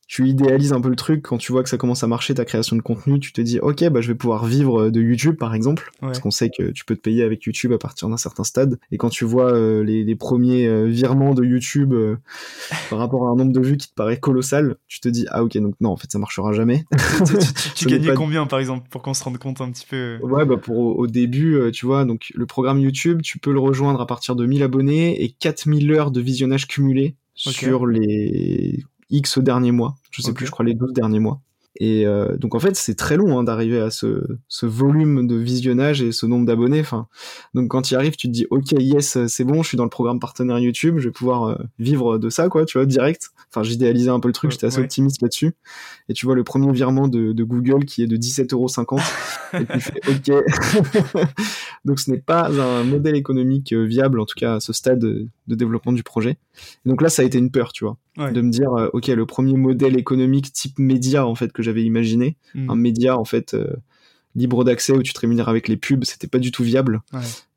tu idéalises un peu le truc quand tu vois que ça commence à marcher ta création de contenu tu te dis ok bah je vais pouvoir vivre de YouTube par exemple. Parce qu'on sait que tu peux te payer avec YouTube à partir d'un certain stade. Et quand tu vois euh, les, premiers euh, virements de YouTube euh, par rapport à un nombre de vues qui te paraît colossal tu te dis ah ok donc non en fait ça marchera jamais. Tu, gagnais combien par exemple pour qu'on se rende compte un petit peu ouais bah pour au, début tu vois donc le programme YouTube tu peux le rejoindre à partir de 1000 abonnés et 4000 heures de visionnage cumulé sur les X derniers mois. Je sais plus, je crois les 12 derniers mois. Et euh, donc en fait, c'est très long hein, d'arriver à ce, ce, volume de visionnage et ce nombre d'abonnés. Enfin, donc quand tu y arrives, tu te dis ok, yes, c'est bon, je suis dans le programme partenaire YouTube, je vais pouvoir euh, vivre de ça, quoi, tu vois, direct. Enfin, j'idéalisais un peu le truc, j'étais assez optimiste là-dessus. Et tu vois le premier virement de, de Google qui est de 17,50€. et tu fais ok. donc ce n'est pas un modèle économique euh, viable, en tout cas à ce stade de, développement du projet. Et donc là, ça a été une peur, tu vois, de me dire ok, le premier modèle économique type média en fait que j'avais imaginé, hmm. un média en fait euh, libre d'accès où tu te rémunères avec les pubs, c'était pas du tout viable.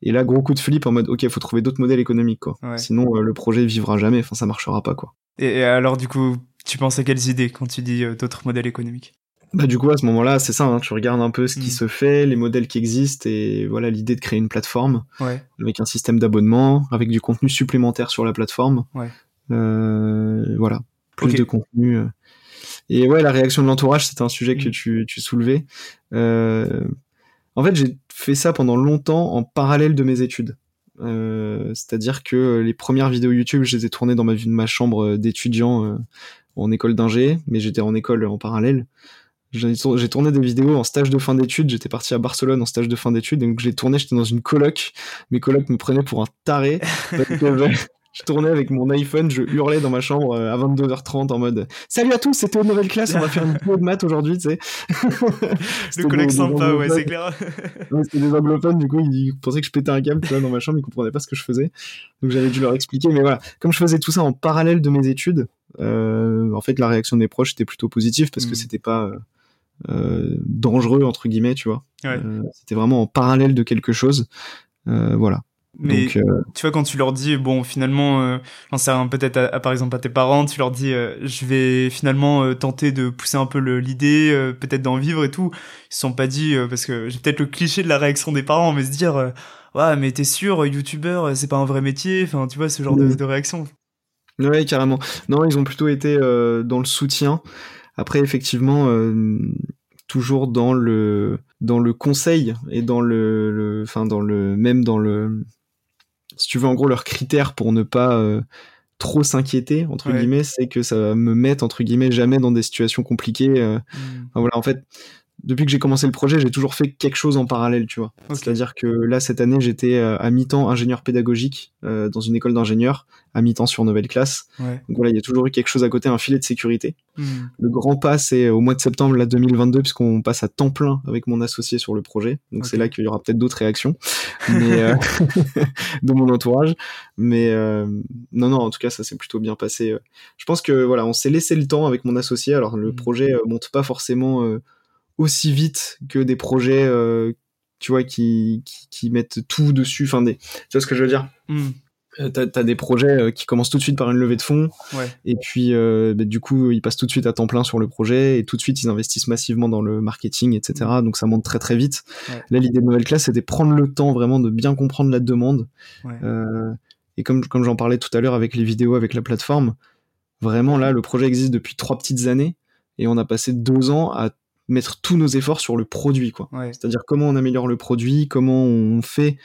Et là, gros coup de flip en mode, ok, il faut trouver d'autres modèles économiques, quoi. Sinon, euh, le projet vivra jamais, enfin, ça marchera pas, quoi. Et, alors, du coup, tu penses à quelles idées quand tu dis euh, d'autres modèles économiques? Bah du coup à ce moment-là c'est ça, hein, tu regardes un peu ce qui hmm. se fait, les modèles qui existent et voilà l'idée de créer une plateforme avec un système d'abonnement, avec du contenu supplémentaire sur la plateforme. voilà, plus de contenu. Et ouais, la réaction de l'entourage, c'était un sujet que mm. tu, tu soulevais. Euh, en fait, j'ai fait ça pendant longtemps en parallèle de mes études. Euh, C'est-à-dire que les premières vidéos YouTube, je les ai tournées dans ma, ma chambre d'étudiant euh, en école d'ingé, mais j'étais en école en parallèle. J'ai tourné des vidéos en stage de fin d'études. J'étais parti à Barcelone en stage de fin d'études, donc j'ai tourné. J'étais dans une coloc. Mes colocs me prenaient pour un taré je tournais avec mon iPhone, je hurlais dans ma chambre euh, à 22h30 en mode Salut à tous, c'était une nouvelle classe, on va faire une vidéo de maths aujourd'hui, tu sais. Le collègue sympa, ouais, c'est clair. c'était des anglophones, du coup, ils pensaient que je pétais un câble tu vois, dans ma chambre, ils comprenaient pas ce que je faisais. Donc j'avais dû leur expliquer, mais voilà. Comme je faisais tout ça en parallèle de mes études, euh, en fait, la réaction des proches était plutôt positive parce que mm. c'était pas. Euh, dangereux entre guillemets tu vois ouais. c'était vraiment en parallèle de quelque chose voilà mais euh, tu vois, quand tu leur dis, bon, finalement, euh, j'en sais rien, peut-être à, par exemple à tes parents, tu leur dis, euh, je vais finalement euh, tenter de pousser un peu l'idée, peut-être d'en vivre et tout. Ils se sont pas dit, parce que j'ai peut-être le cliché de la réaction des parents, mais se dire, ouais, mais t'es sûr, youtubeur, c'est pas un vrai métier, enfin, tu vois, ce genre de, de, réaction. Ouais, carrément. Non, ils ont plutôt été dans le soutien. Après, effectivement, toujours dans le dans le conseil et dans le, enfin dans le même dans le si tu veux en gros leurs critères pour ne pas euh, trop s'inquiéter entre guillemets c'est que ça va me mettre entre guillemets jamais dans des situations compliquées euh. mmh. voilà en fait depuis que j'ai commencé le projet, j'ai toujours fait quelque chose en parallèle, tu vois. C'est-à-dire que là, cette année, j'étais euh, à mi-temps ingénieur pédagogique euh, dans une école d'ingénieurs, à mi-temps sur Nouvelle Classe. Donc voilà, il y a toujours eu quelque chose à côté, un filet de sécurité. Hmm. Le grand pas, c'est au mois de septembre là, 2022, puisqu'on passe à temps plein avec mon associé sur le projet. Donc c'est là qu'il y aura peut-être d'autres réactions mais, euh, de mon entourage. Mais non, non, en tout cas, ça s'est plutôt bien passé. Je pense que voilà, on s'est laissé le temps avec mon associé. Alors le hmm. projet monte pas forcément aussi vite que des projets, euh, tu vois, qui, qui, mettent tout dessus. Enfin, des, tu vois ce que je veux dire? Euh, T'as as des projets euh, qui commencent tout de suite par une levée de fonds, et puis bah, du coup ils passent tout de suite à temps plein sur le projet, et tout de suite ils investissent massivement dans le marketing, etc. Hmm. Donc ça monte très très vite. Là l'idée de nouvelle classe c'était prendre le temps vraiment de bien comprendre la demande. et comme, comme j'en parlais tout à l'heure avec les vidéos, avec la plateforme, vraiment là le projet existe depuis trois petites années, et on a passé deux ans à mettre tous nos efforts sur le produit, quoi. C'est-à-dire comment on améliore le produit, comment on fait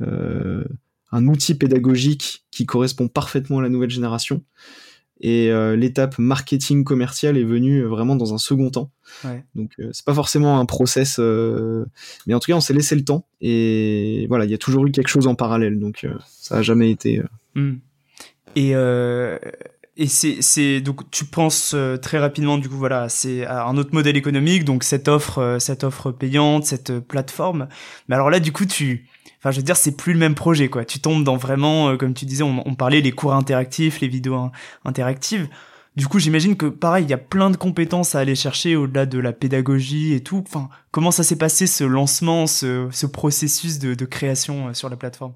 euh, un outil pédagogique qui correspond parfaitement à la nouvelle génération. Et euh, l'étape marketing commercial est venue vraiment dans un second temps. Donc euh, c'est pas forcément un process, mais en tout cas on s'est laissé le temps. Et voilà, il y a toujours eu quelque chose en parallèle, donc ça a jamais été. Hmm. Et et c'est, donc tu penses euh, très rapidement du coup voilà c'est un autre modèle économique donc cette offre euh, cette offre payante cette euh, plateforme. Mais alors là du coup tu enfin je veux dire c'est plus le même projet quoi. Tu tombes dans vraiment comme tu disais on, parlait les cours interactifs les vidéos interactives. Du coup j'imagine que pareil il y a plein de compétences à aller chercher au-delà de la pédagogie et tout. Enfin comment ça s'est passé ce lancement ce, ce processus de, de création sur la plateforme?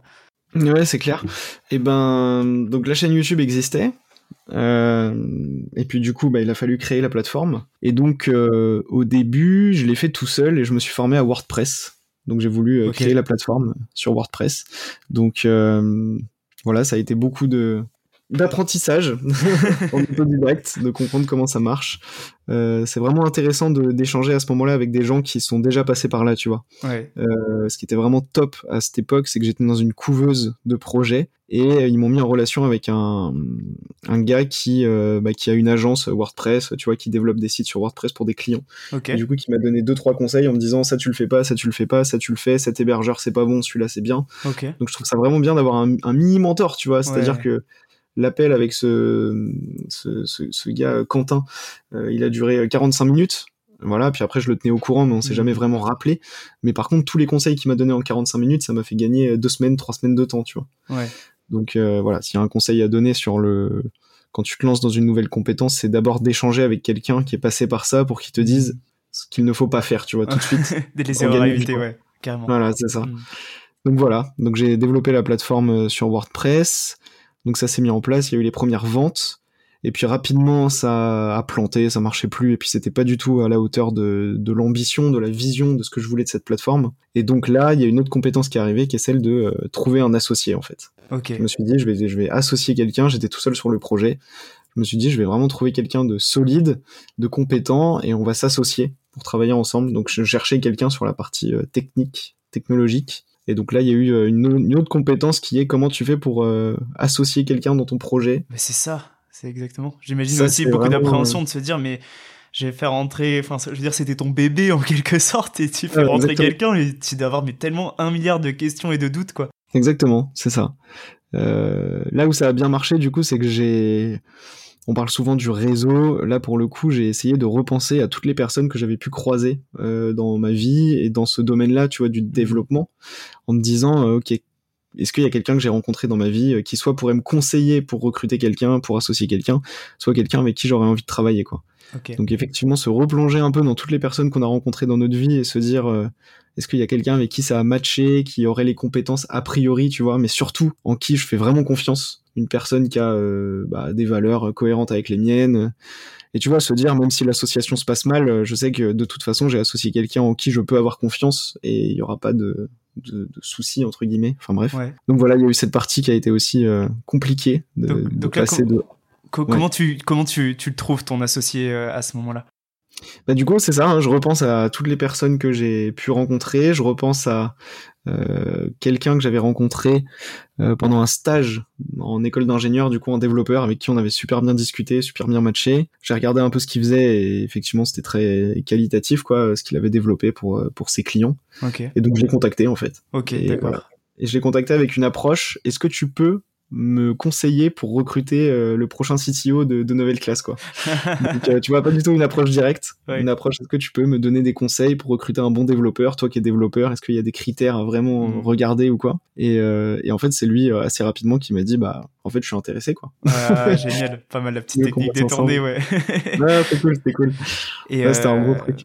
Ouais, c'est clair. Et eh ben, donc la chaîne YouTube existait. Euh, et puis du coup, bah, il a fallu créer la plateforme. Et donc, euh, au début, je l'ai fait tout seul et je me suis formé à WordPress. Donc j'ai voulu euh, créer la plateforme sur WordPress. Donc voilà, ça a été beaucoup de d'apprentissage en autodidacte, de comprendre comment ça marche. Euh, c'est vraiment intéressant d'échanger à ce moment-là avec des gens qui sont déjà passés par là, tu vois. Ouais. Euh, ce qui était vraiment top à cette époque, c'est que j'étais dans une couveuse de projets et ils m'ont mis en relation avec un, un gars qui, euh, bah, qui a une agence WordPress, tu vois, qui développe des sites sur WordPress pour des clients. Okay. du coup, qui m'a donné deux trois conseils en me disant ça tu le fais pas, ça tu le fais pas, ça tu le fais, cet hébergeur c'est pas bon, celui-là c'est bien. Okay. Donc je trouve ça vraiment bien d'avoir un, un mini mentor, tu vois. C'est-à-dire que l'appel avec ce, ce, ce, gars euh, Quentin, euh, il a duré 45 euh, minutes. Voilà, puis après je le tenais au courant, mais on s'est mhm. jamais vraiment rappelé. Mais par contre, tous les conseils qu'il m'a donné en 45 minutes, ça m'a fait gagner deux semaines, trois semaines de temps, tu vois. Ouais. Donc voilà, s'il y a un conseil à donner sur le quand tu te lances dans une nouvelle compétence, c'est d'abord d'échanger avec quelqu'un qui est passé par ça pour qu'il te dise ce qu'il ne faut pas faire, tu vois, tout de suite. Erreurs à éviter, ouais, carrément. Voilà, c'est ça. Mhm. Donc voilà, donc j'ai développé la plateforme sur WordPress. Donc ça s'est mis en place, il y a eu les premières ventes. Et puis rapidement, ça a planté, ça marchait plus, et puis c'était pas du tout à la hauteur de, de l'ambition, de la vision de ce que je voulais de cette plateforme. Et donc là, il y a une autre compétence qui est arrivée, qui est celle de euh, trouver un associé en fait. Okay. Je me suis dit, je vais, je vais associer quelqu'un. J'étais tout seul sur le projet. Je me suis dit, je vais vraiment trouver quelqu'un de solide, de compétent, et on va s'associer pour travailler ensemble. Donc je cherchais quelqu'un sur la partie euh, technique, technologique, et donc là, il y a eu euh, une, autre compétence qui est comment tu fais pour euh, associer quelqu'un dans ton projet. Mais c'est ça, c'est exactement. J'imagine aussi beaucoup d'appréhension de se dire, mais je vais faire rentrer, enfin, je veux dire, c'était ton bébé en quelque sorte, et tu fais rentrer quelqu'un, et tu dois avoir mais tellement un milliard de questions et de doutes, quoi. Exactement, c'est ça. Euh, là où ça a bien marché, du coup, c'est que j'ai on parle souvent du réseau. Là, pour le coup, j'ai essayé de repenser à toutes les personnes que j'avais pu croiser euh, dans ma vie et dans ce domaine-là, tu vois, du développement, en me disant, euh, ok, est-ce qu'il y a quelqu'un que j'ai rencontré dans ma vie euh, qui soit pourrait me conseiller pour recruter quelqu'un, pour associer quelqu'un, soit quelqu'un avec qui j'aurais envie de travailler, quoi. Donc effectivement, se replonger un peu dans toutes les personnes qu'on a rencontrées dans notre vie et se dire, est-ce qu'il y a quelqu'un avec qui ça a matché, qui aurait les compétences a priori, tu vois, mais surtout en qui je fais vraiment confiance, une personne qui a euh, bah, des valeurs cohérentes avec les miennes. Et tu vois, se dire, même si l'association se passe mal, je sais que de toute façon, j'ai associé quelqu'un en qui je peux avoir confiance et il y aura pas de, de, soucis entre guillemets. Enfin bref. Donc voilà, il y a eu cette partie qui a été aussi euh, compliquée de, passer de. Comment tu comment tu, tu le trouves ton associé euh, à ce moment-là? Bah, du coup, c'est ça, hein, je repense à toutes les personnes que j'ai pu rencontrer, je repense à euh, quelqu'un que j'avais rencontré euh, pendant un stage en école d'ingénieur, du coup en développeur, avec qui on avait super bien discuté, super bien matché. J'ai regardé un peu ce qu'il faisait et effectivement c'était très qualitatif, quoi, ce qu'il avait développé pour euh, pour ses clients. Et donc je l'ai contacté en fait. Ok, Et d'accord. voilà. Et je l'ai contacté avec une approche. Est-ce que tu peux me conseiller pour recruter euh, le prochain CTO de, de nouvelle classe quoi. Donc, euh, tu vois pas du tout une approche directe. Ouais. une approche est-ce que tu peux me donner des conseils pour recruter un bon développeur? Toi qui es développeur est-ce qu'il y a des critères à vraiment Mm. regarder ou quoi? Et, euh, et en fait c'est lui euh, assez rapidement qui m'a dit bah en fait je suis intéressé quoi. Ah, génial, pas mal la petite technique détournée, ouais. ouais c'est cool c'est cool. Et, Ouais, c'était un gros euh, truc.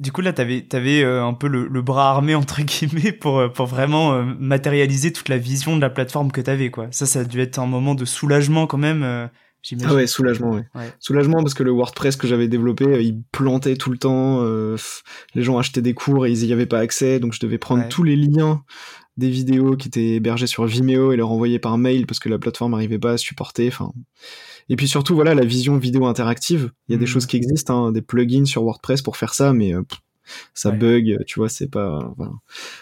Du coup, là, t'avais, t'avais euh, un peu le, le bras armé entre guillemets pour euh, pour vraiment euh, matérialiser toute la vision de la plateforme que t'avais, quoi. Ça, ça a dû être un moment de soulagement quand même. euh, J'imagine. ah ouais soulagement ouais. Ouais. soulagement parce que le WordPress que j'avais développé euh, il plantait tout le temps euh, les gens achetaient des cours et ils y avaient pas accès donc je devais prendre Ouais. tous les liens des vidéos qui étaient hébergées sur Vimeo et leur envoyer par mail parce que la plateforme n'arrivait pas à supporter enfin et puis surtout voilà la vision vidéo interactive il y a des Mhm. choses qui existent hein, des plugins sur WordPress pour faire ça mais euh, pff, ça Ouais. bug tu vois c'est pas voilà.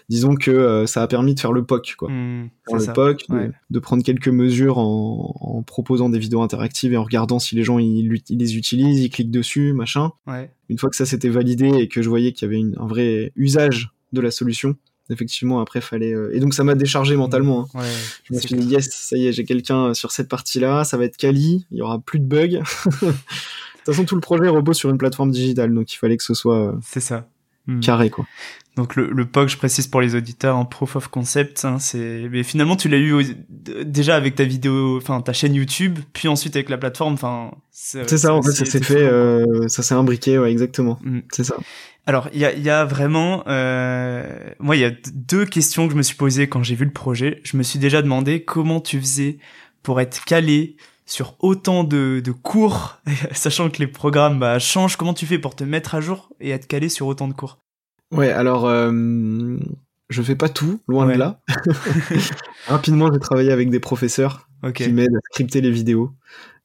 disons que euh, ça a permis de faire le POC quoi faire c'est le ça. POC, de, Ouais. de prendre quelques mesures en, en proposant des vidéos interactives et en regardant si les gens ils, les utilisent, ils cliquent dessus, machin. Ouais. Une fois que ça s'était validé et que je voyais qu'il y avait une- un vrai usage de la solution, effectivement après fallait euh, et donc ça m'a déchargé mentalement. hein. Ouais. Je me suis dit yes, ça y est, j'ai quelqu'un sur cette partie-là, ça va être quali, il y aura plus de bugs. de toute façon, tout le projet repose sur une plateforme digitale, donc il fallait que ce soit euh, C'est ça. Mm. carré quoi. Donc le, le POC, je précise pour les auditeurs, un proof of concept, hein, c'est. Mais finalement, tu l'as eu déjà avec ta vidéo, enfin ta chaîne YouTube, puis ensuite avec la plateforme. Enfin, C'est ça, en fait, ça s'est fait, euh, ça s'est imbriqué, ouais, exactement. Mm. C'est ça. Alors, il y a, il y a vraiment, euh, moi, il y a deux questions que je me suis posées quand j'ai vu le projet. Je me suis déjà demandé comment tu faisais pour être calé sur autant de, de cours, sachant que les programmes bah, changent. Comment tu fais pour te mettre à jour et être calé sur autant de cours? Ouais, alors euh, je fais pas tout, loin Ouais. de là. Rapidement, j'ai travaillé avec des professeurs qui m'aident à scripter les vidéos.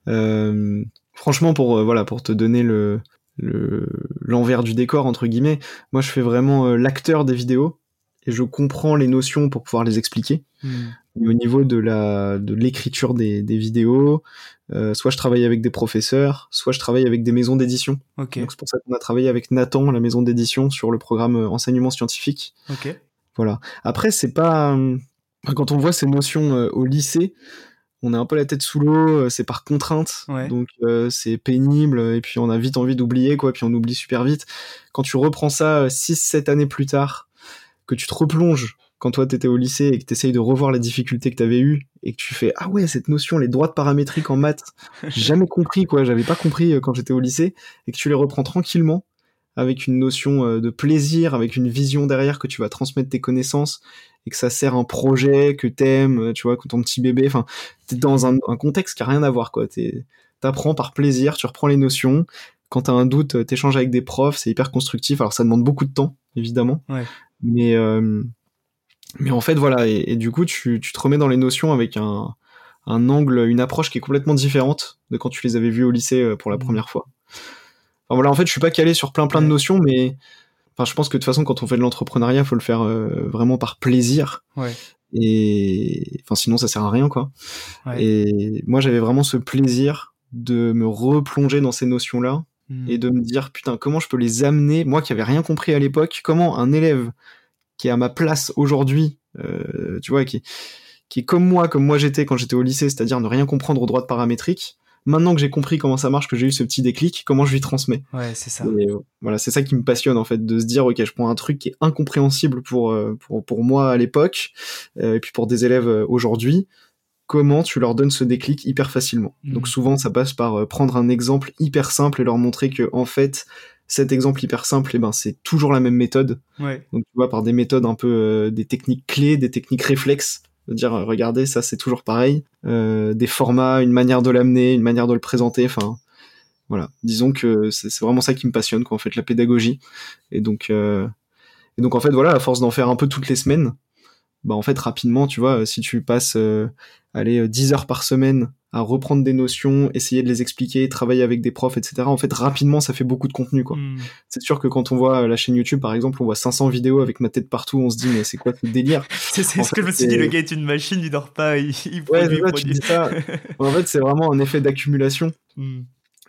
Euh, franchement, pour euh, voilà, pour te donner le le- l'envers du décor entre guillemets, moi je fais vraiment euh, l'acteur des vidéos et je comprends les notions pour pouvoir les expliquer. Hmm. Et au niveau de la de l'écriture des, des vidéos, euh, soit je travaille avec des professeurs, soit je travaille avec des maisons d'édition. Donc c'est pour ça qu'on a travaillé avec Nathan, la maison d'édition, sur le programme euh, enseignement scientifique. Ok. Voilà. Après, c'est pas. Quand on voit ces notions au lycée, on a un peu la tête sous l'eau, euh, c'est par contrainte. Ouais. Donc euh, c'est pénible, et puis on a vite envie d'oublier, quoi, puis on oublie super vite. Quand tu reprends ça 6-7 années plus tard, que tu te replonges quand toi t'étais au lycée et que t'essayes de revoir les difficultés que t'avais eues, et que tu fais Ah ouais, cette notion, les droites paramétriques en maths, jamais compris, quoi, j'avais pas compris euh, quand j'étais au lycée, et que tu les reprends tranquillement avec une notion euh, de plaisir, avec une vision derrière que tu vas transmettre tes connaissances et que ça sert un projet que t'aimes, euh, tu vois, que ton petit bébé, enfin, t'es dans un, un contexte qui a rien à voir, quoi. T'apprends par plaisir, tu reprends les notions. Quand t'as un doute, euh, t'échanges avec des profs, c'est hyper constructif. Alors ça demande beaucoup de temps, évidemment. Ouais. Mais, euh, mais en fait, voilà. Et, et du coup, tu, tu te remets dans les notions avec un, un angle, une approche qui est complètement différente de quand tu les avais vues au lycée euh, pour la Mhm. première fois. Enfin voilà, en fait, je suis pas calé sur plein plein de notions, mais enfin, je pense que de toute façon, quand on fait de l'entrepreneuriat, faut le faire euh, vraiment par plaisir. Ouais. Et enfin, sinon, ça sert à rien, quoi. Ouais. Et moi, j'avais vraiment ce plaisir de me replonger dans ces notions-là Hmm. et de me dire, putain, comment je peux les amener, moi qui avais rien compris à l'époque, comment un élève qui est à ma place aujourd'hui, euh, tu vois, qui, qui est comme moi, comme moi j'étais quand j'étais au lycée, c'est-à-dire ne rien comprendre aux droites paramétriques, maintenant que j'ai compris comment ça marche, que j'ai eu ce petit déclic, comment je lui transmets. Ouais, c'est ça. Et, euh, voilà, c'est ça qui me passionne en fait, de se dire ok, je prends un truc qui est incompréhensible pour euh, pour, pour moi à l'époque, euh, et puis pour des élèves euh, aujourd'hui. Comment tu leur donnes ce déclic hyper facilement. Mhm. Donc souvent ça passe par prendre un exemple hyper simple et leur montrer que en fait cet exemple hyper simple, eh ben c'est toujours la même méthode. Ouais. Donc tu vois par des méthodes un peu euh, des techniques clés, des techniques réflexes, de dire euh, regardez ça c'est toujours pareil, euh, des formats, une manière de l'amener, une manière de le présenter, enfin voilà. Disons que c'est vraiment ça qui me passionne quoi en fait la pédagogie. Et donc euh, et donc en fait voilà à force d'en faire un peu toutes les semaines, bah en fait rapidement tu vois si tu passes euh, allez 10 heures par semaine à reprendre des notions, essayer de les expliquer, travailler avec des profs, etc. En fait, rapidement, ça fait beaucoup de contenu, quoi. Hmm. C'est sûr que quand on voit la chaîne YouTube, par exemple, on voit 500 vidéos avec ma tête partout, on se dit, mais c'est quoi ce délire? C'est ce que je me suis dit, le gars est une machine, il dort pas, il, il Ouais, produit, tu dis ça. En fait, c'est vraiment un effet d'accumulation. Hmm.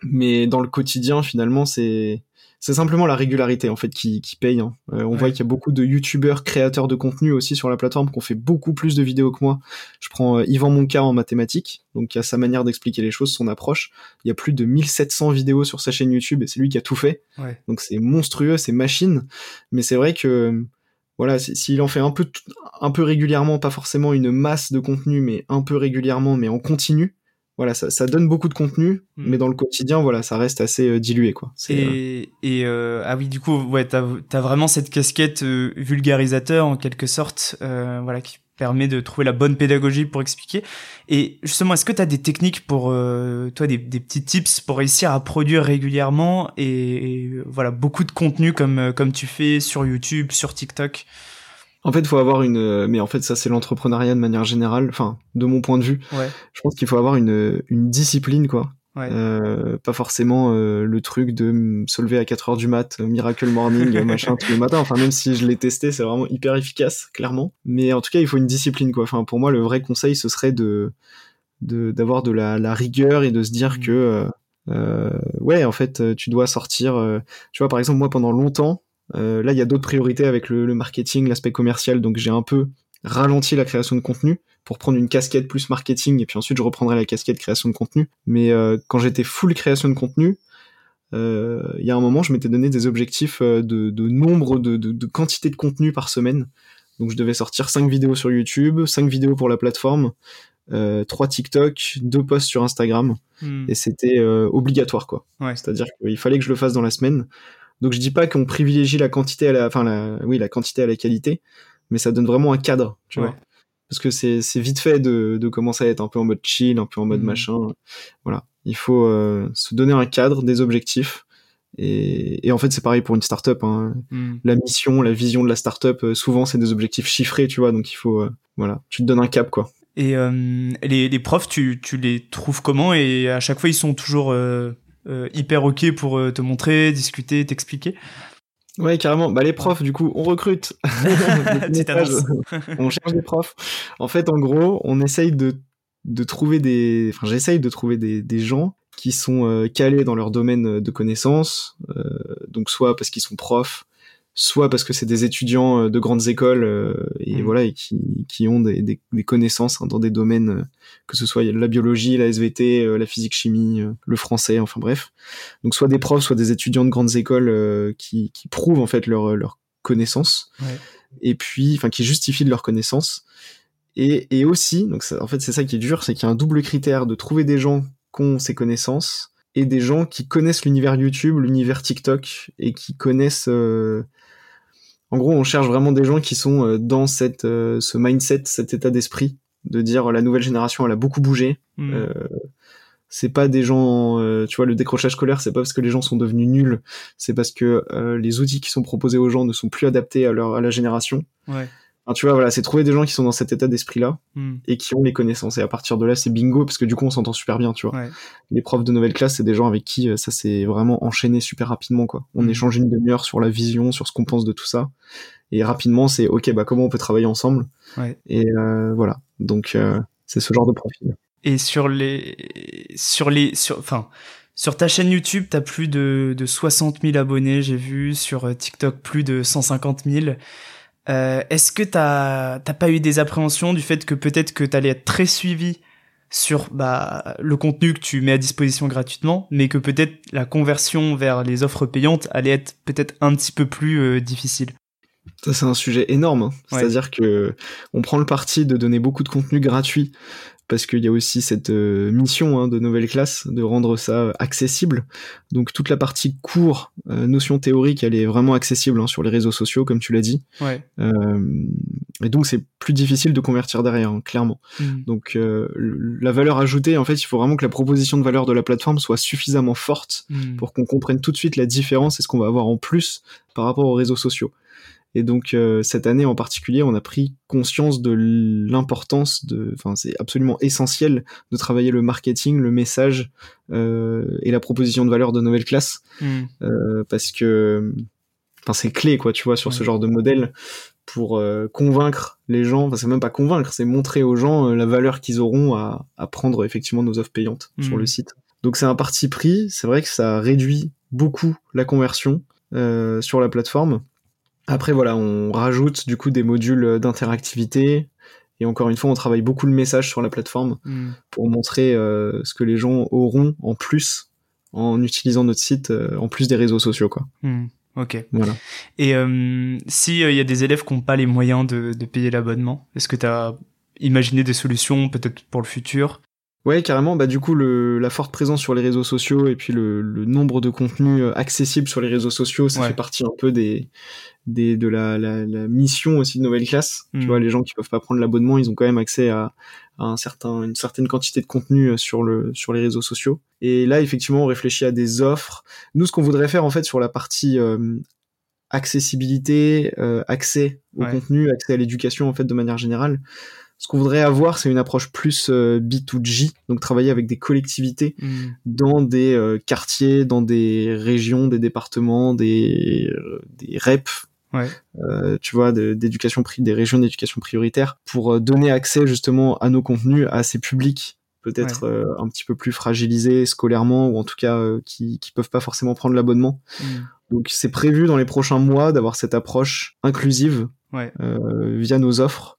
Mais dans le quotidien, finalement, c'est c'est simplement la régularité en fait qui, qui paye. hein. Euh, on Ouais. voit qu'il y a beaucoup de youtubeurs créateurs de contenu aussi sur la plateforme qui ont fait beaucoup plus de vidéos que moi. Je prends euh, Yvan Monca en mathématiques, donc il y a sa manière d'expliquer les choses, son approche. Il y a plus de 1700 vidéos sur sa chaîne YouTube et c'est lui qui a tout fait. Ouais. Donc c'est monstrueux, c'est machine. Mais c'est vrai que voilà, si- s'il en fait un peu, un peu régulièrement, pas forcément une masse de contenu, mais un peu régulièrement, mais en continu, voilà, ça, ça donne beaucoup de contenu, Mm. mais dans le quotidien, voilà, ça reste assez euh, dilué, quoi. Euh, Et, et euh, ah oui, du coup, ouais, t'as as vraiment cette casquette euh, vulgarisateur en quelque sorte, euh, voilà, qui permet de trouver la bonne pédagogie pour expliquer. Et justement, est-ce que t'as des techniques pour euh, toi, des, des petits tips pour réussir à produire régulièrement et, et, voilà beaucoup de contenu comme euh, comme tu fais sur YouTube, sur TikTok? En fait, il faut avoir une, euh, mais en fait, ça c'est l'entrepreneuriat de manière générale. Enfin, de mon point de vue, Ouais, je pense qu'il faut avoir une, une discipline, quoi. ouais. Euh, pas forcément euh, le truc de me se lever à 4 heures du mat, euh, miracle morning, euh, machin tous les matins. Enfin, même si je l'ai testé, c'est vraiment hyper efficace, clairement. Mais en tout cas, il faut une discipline, quoi. Enfin, pour moi, le vrai conseil, ce serait de d'avoir de, la, la rigueur et de se dire Mhm. que euh, euh, ouais, en fait, euh, tu dois sortir. euh, tu vois, par exemple, moi, pendant longtemps, euh, là, il y a d'autres priorités avec le, le marketing, l'aspect commercial, donc j'ai un peu ralenti la création de contenu pour prendre une casquette plus marketing et puis ensuite je reprendrai la casquette création de contenu. Mais euh, quand j'étais full création de contenu, euh, il y a un moment, je m'étais donné des objectifs euh, de, de nombre de, de, de quantité de contenu par semaine. Donc je devais sortir 5 vidéos sur YouTube, 5 vidéos pour la plateforme, euh, 3 TikTok, 2 posts sur Instagram Hmm. et c'était euh, obligatoire quoi. Ouais. C'est-à-dire qu'il fallait que je le fasse dans la semaine. Donc je dis pas qu'on privilégie la quantité à la, enfin la, oui la quantité à la qualité, mais ça donne vraiment un cadre, tu Ouais. vois. Parce que c'est c'est vite fait de, de commencer à être un peu en mode chill, un peu en mode Mhm. machin. Voilà, il faut euh, se donner un cadre, des objectifs. Et, et en fait c'est pareil pour une startup. Hein. Hmm. La mission, la vision de la startup, euh, souvent c'est des objectifs chiffrés, tu vois. Donc il faut, euh, voilà, tu te donnes un cap quoi. Et euh, les, les profs, tu, tu les trouves comment? Et à chaque fois, ils sont toujours hyper ok pour euh, te montrer, discuter, t'expliquer. Ouais, carrément. Bah, les profs, du coup, on recrute. Annonce. on cherche des profs. En fait, en gros, on essaye de, de trouver des, enfin, j'essaye de trouver des, des gens qui sont euh, calés dans leur domaine de connaissances. euh, donc, soit parce qu'ils sont profs, soit parce que c'est des étudiants euh, de grandes écoles euh, et Mm. voilà et qui, qui ont des, des, des connaissances hein, dans des domaines euh, que ce soit la biologie, la SVT, euh, la physique chimie, euh, le français, enfin bref. Donc soit des profs, soit des étudiants de grandes écoles euh, qui, qui prouvent en fait leur leur connaissance Ouais. et puis enfin qui justifient de leur connaissance et, et aussi donc ça- en fait c'est ça qui est dur, c'est qu'il y a un double critère de trouver des gens qui ont ces connaissances et des gens qui connaissent l'univers YouTube, l'univers TikTok et qui connaissent euh, en gros, on cherche vraiment des gens qui sont euh, dans cette, euh, ce mindset, cet état d'esprit, de dire la nouvelle génération, elle a beaucoup bougé. Hmm. Euh, c'est pas des gens, euh, tu vois, le décrochage scolaire, c'est pas parce que les gens sont devenus nuls, c'est parce que euh, les outils qui sont proposés aux gens ne sont plus adaptés à leur à la génération. Ouais. Enfin, tu vois, voilà, c'est trouver des gens qui sont dans cet état d'esprit-là Hmm. et qui ont les connaissances. Et à partir de là, c'est bingo, parce que du coup, on s'entend super bien, tu vois. Ouais. Les profs de nouvelle classe, c'est des gens avec qui euh, ça s'est vraiment enchaîné super rapidement, quoi. On Mhm. échange une demi-heure sur la vision, sur ce qu'on pense de tout ça. Et rapidement, c'est ok, bah comment on peut travailler ensemble? Ouais. Et euh, voilà. Donc, euh, c'est ce genre de profil. Et sur les, sur les, sur, enfin, sur ta chaîne YouTube, t'as plus de, de 60 000 abonnés, j'ai vu. Sur TikTok, plus de 150 000. Euh, Est-ce que t'as, t'as pas eu des appréhensions du fait que peut-être que t'allais être très suivi sur bah, le contenu que tu mets à disposition gratuitement, mais que peut-être la conversion vers les offres payantes allait être peut-être un petit peu plus euh, difficile? Ça, c'est un sujet énorme. hein. Ouais. C'est-à-dire que on prend le parti de donner beaucoup de contenu gratuit parce qu'il y a aussi cette euh, mission hein, de nouvelle classe de rendre ça accessible. Donc toute la partie cours, euh, notion théorique, elle est vraiment accessible hein, sur les réseaux sociaux, comme tu l'as dit. Ouais. Euh, et donc c'est plus difficile de convertir derrière, hein, clairement. Hmm. Donc la valeur ajoutée, en fait, il faut vraiment que la proposition de valeur de la plateforme soit suffisamment forte Hmm. pour qu'on comprenne tout de suite la différence et ce qu'on va avoir en plus par rapport aux réseaux sociaux. Et donc euh, cette année en particulier, on a pris conscience de l'importance de, enfin c'est absolument essentiel de travailler le marketing, le message euh, et la proposition de valeur de nouvelle classe, Mm. euh, parce que, enfin c'est clé quoi, tu vois, sur ce genre de modèle pour euh, convaincre les gens. Enfin c'est même pas convaincre, c'est montrer aux gens euh, la valeur qu'ils auront à, à prendre effectivement nos offres payantes sur Mm. le site. Donc c'est un parti pris. C'est vrai que ça réduit beaucoup la conversion euh, sur la plateforme. Après voilà, on rajoute du coup des modules d'interactivité et encore une fois, on travaille beaucoup le message sur la plateforme Mm. pour montrer euh, ce que les gens auront en plus en utilisant notre site euh, en plus des réseaux sociaux quoi. Mm. Ok. Voilà. Et euh, si il y a des élèves qui n'ont pas les moyens de, de payer l'abonnement, est-ce que tu as imaginé des solutions peut-être pour le futur? Ouais, carrément. Bah du coup, le, la forte présence sur les réseaux sociaux et puis le, le nombre de contenus euh, accessibles sur les réseaux sociaux, ça Ouais. fait partie un peu des, des de la, la, la mission aussi de Nouvelle Classe. Tu vois, les gens qui peuvent pas prendre l'abonnement, ils ont quand même accès à, à un certain, une certaine quantité de contenu euh, sur le sur les réseaux sociaux. Et là, effectivement, on réfléchit à des offres. Nous, ce qu'on voudrait faire en fait sur la partie euh, accessibilité, euh, accès au Ouais. contenu, accès à l'éducation en fait de manière générale. Ce qu'on voudrait avoir, c'est une approche plus euh, B2G, donc travailler avec des collectivités Mm. dans des euh, quartiers, dans des régions, des départements, des, euh, des REP, Ouais. euh, tu vois, de- d'éducation pri- des régions d'éducation prioritaire, pour donner accès justement à nos contenus à ces publics peut-être euh, un petit peu plus fragilisés scolairement ou en tout cas euh, qui qui peuvent pas forcément prendre l'abonnement. Mm. Donc c'est prévu dans les prochains mois d'avoir cette approche inclusive Ouais. euh, via nos offres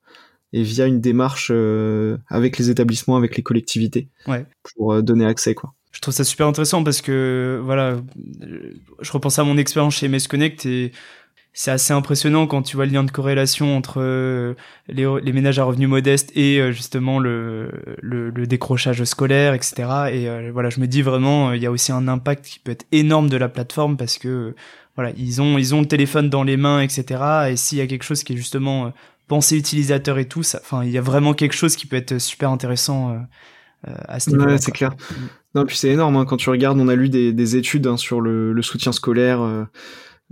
et via une démarche euh, avec les établissements, avec les collectivités Ouais. pour euh, donner accès quoi. Je trouve ça super intéressant parce que voilà, je repense à mon expérience chez MS Connect et c'est assez impressionnant quand tu vois le lien de corrélation entre euh, les, les ménages à revenus modestes et euh, justement le, le, le décrochage scolaire, etc. Et euh, voilà, je me dis vraiment, il y a aussi un impact qui peut être énorme de la plateforme parce que voilà, ils ont ils ont le téléphone dans les mains, etc. Et s'il y a quelque chose qui est justement euh, pensé utilisateur et tout, ça, enfin, il y a vraiment quelque chose qui peut être super intéressant euh, euh, à ce niveau-là. Ouais, c'est clair. Non, puis c'est énorme hein, quand tu regardes. On a lu des, des études hein, sur le, le soutien scolaire, euh,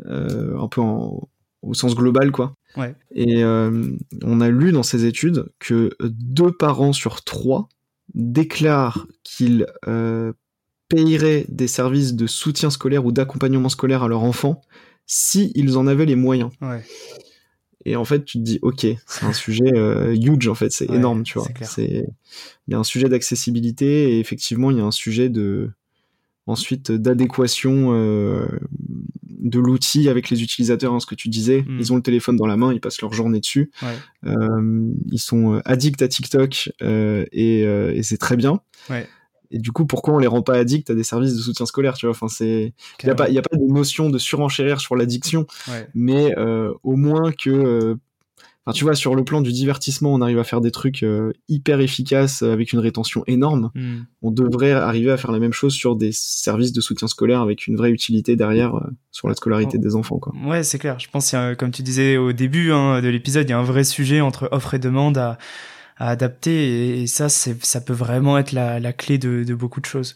un peu en, au sens global, quoi. Ouais. Et on a lu dans ces études que deux parents sur trois déclarent qu'ils payeraient des services de soutien scolaire ou d'accompagnement scolaire à leur enfant si ils en avaient les moyens. Ouais. Et en fait, tu te dis, ok, c'est un sujet euh, huge en fait, c'est Ouais, énorme, tu vois. c'est il y a un sujet d'accessibilité et effectivement, il y a un sujet de, ensuite d'adéquation euh, de l'outil avec les utilisateurs. hein, ce que tu disais, Mm. ils ont le téléphone dans la main, ils passent leur journée dessus. Ouais. Euh, ils sont addicts à TikTok et, et c'est très bien. Ouais. Et du coup, pourquoi on les rend pas addicts à des services de soutien scolaire, tu vois? Enfin, c'est, il y a pas, il a pas de notion de surenchérir sur l'addiction Ouais. mais euh, au moins que euh, enfin tu vois sur le plan du divertissement on arrive à faire des trucs euh, hyper efficaces avec une rétention énorme Hmm. on devrait arriver à faire la même chose sur des services de soutien scolaire avec une vraie utilité derrière euh, sur la scolarité Oh. des enfants quoi Ouais, c'est clair. Je pense, a, comme tu disais au début hein, de l'épisode, il y a un vrai sujet entre offre et demande à, à adapter, et, et ça, ça peut vraiment être la, la clé de, de beaucoup de choses.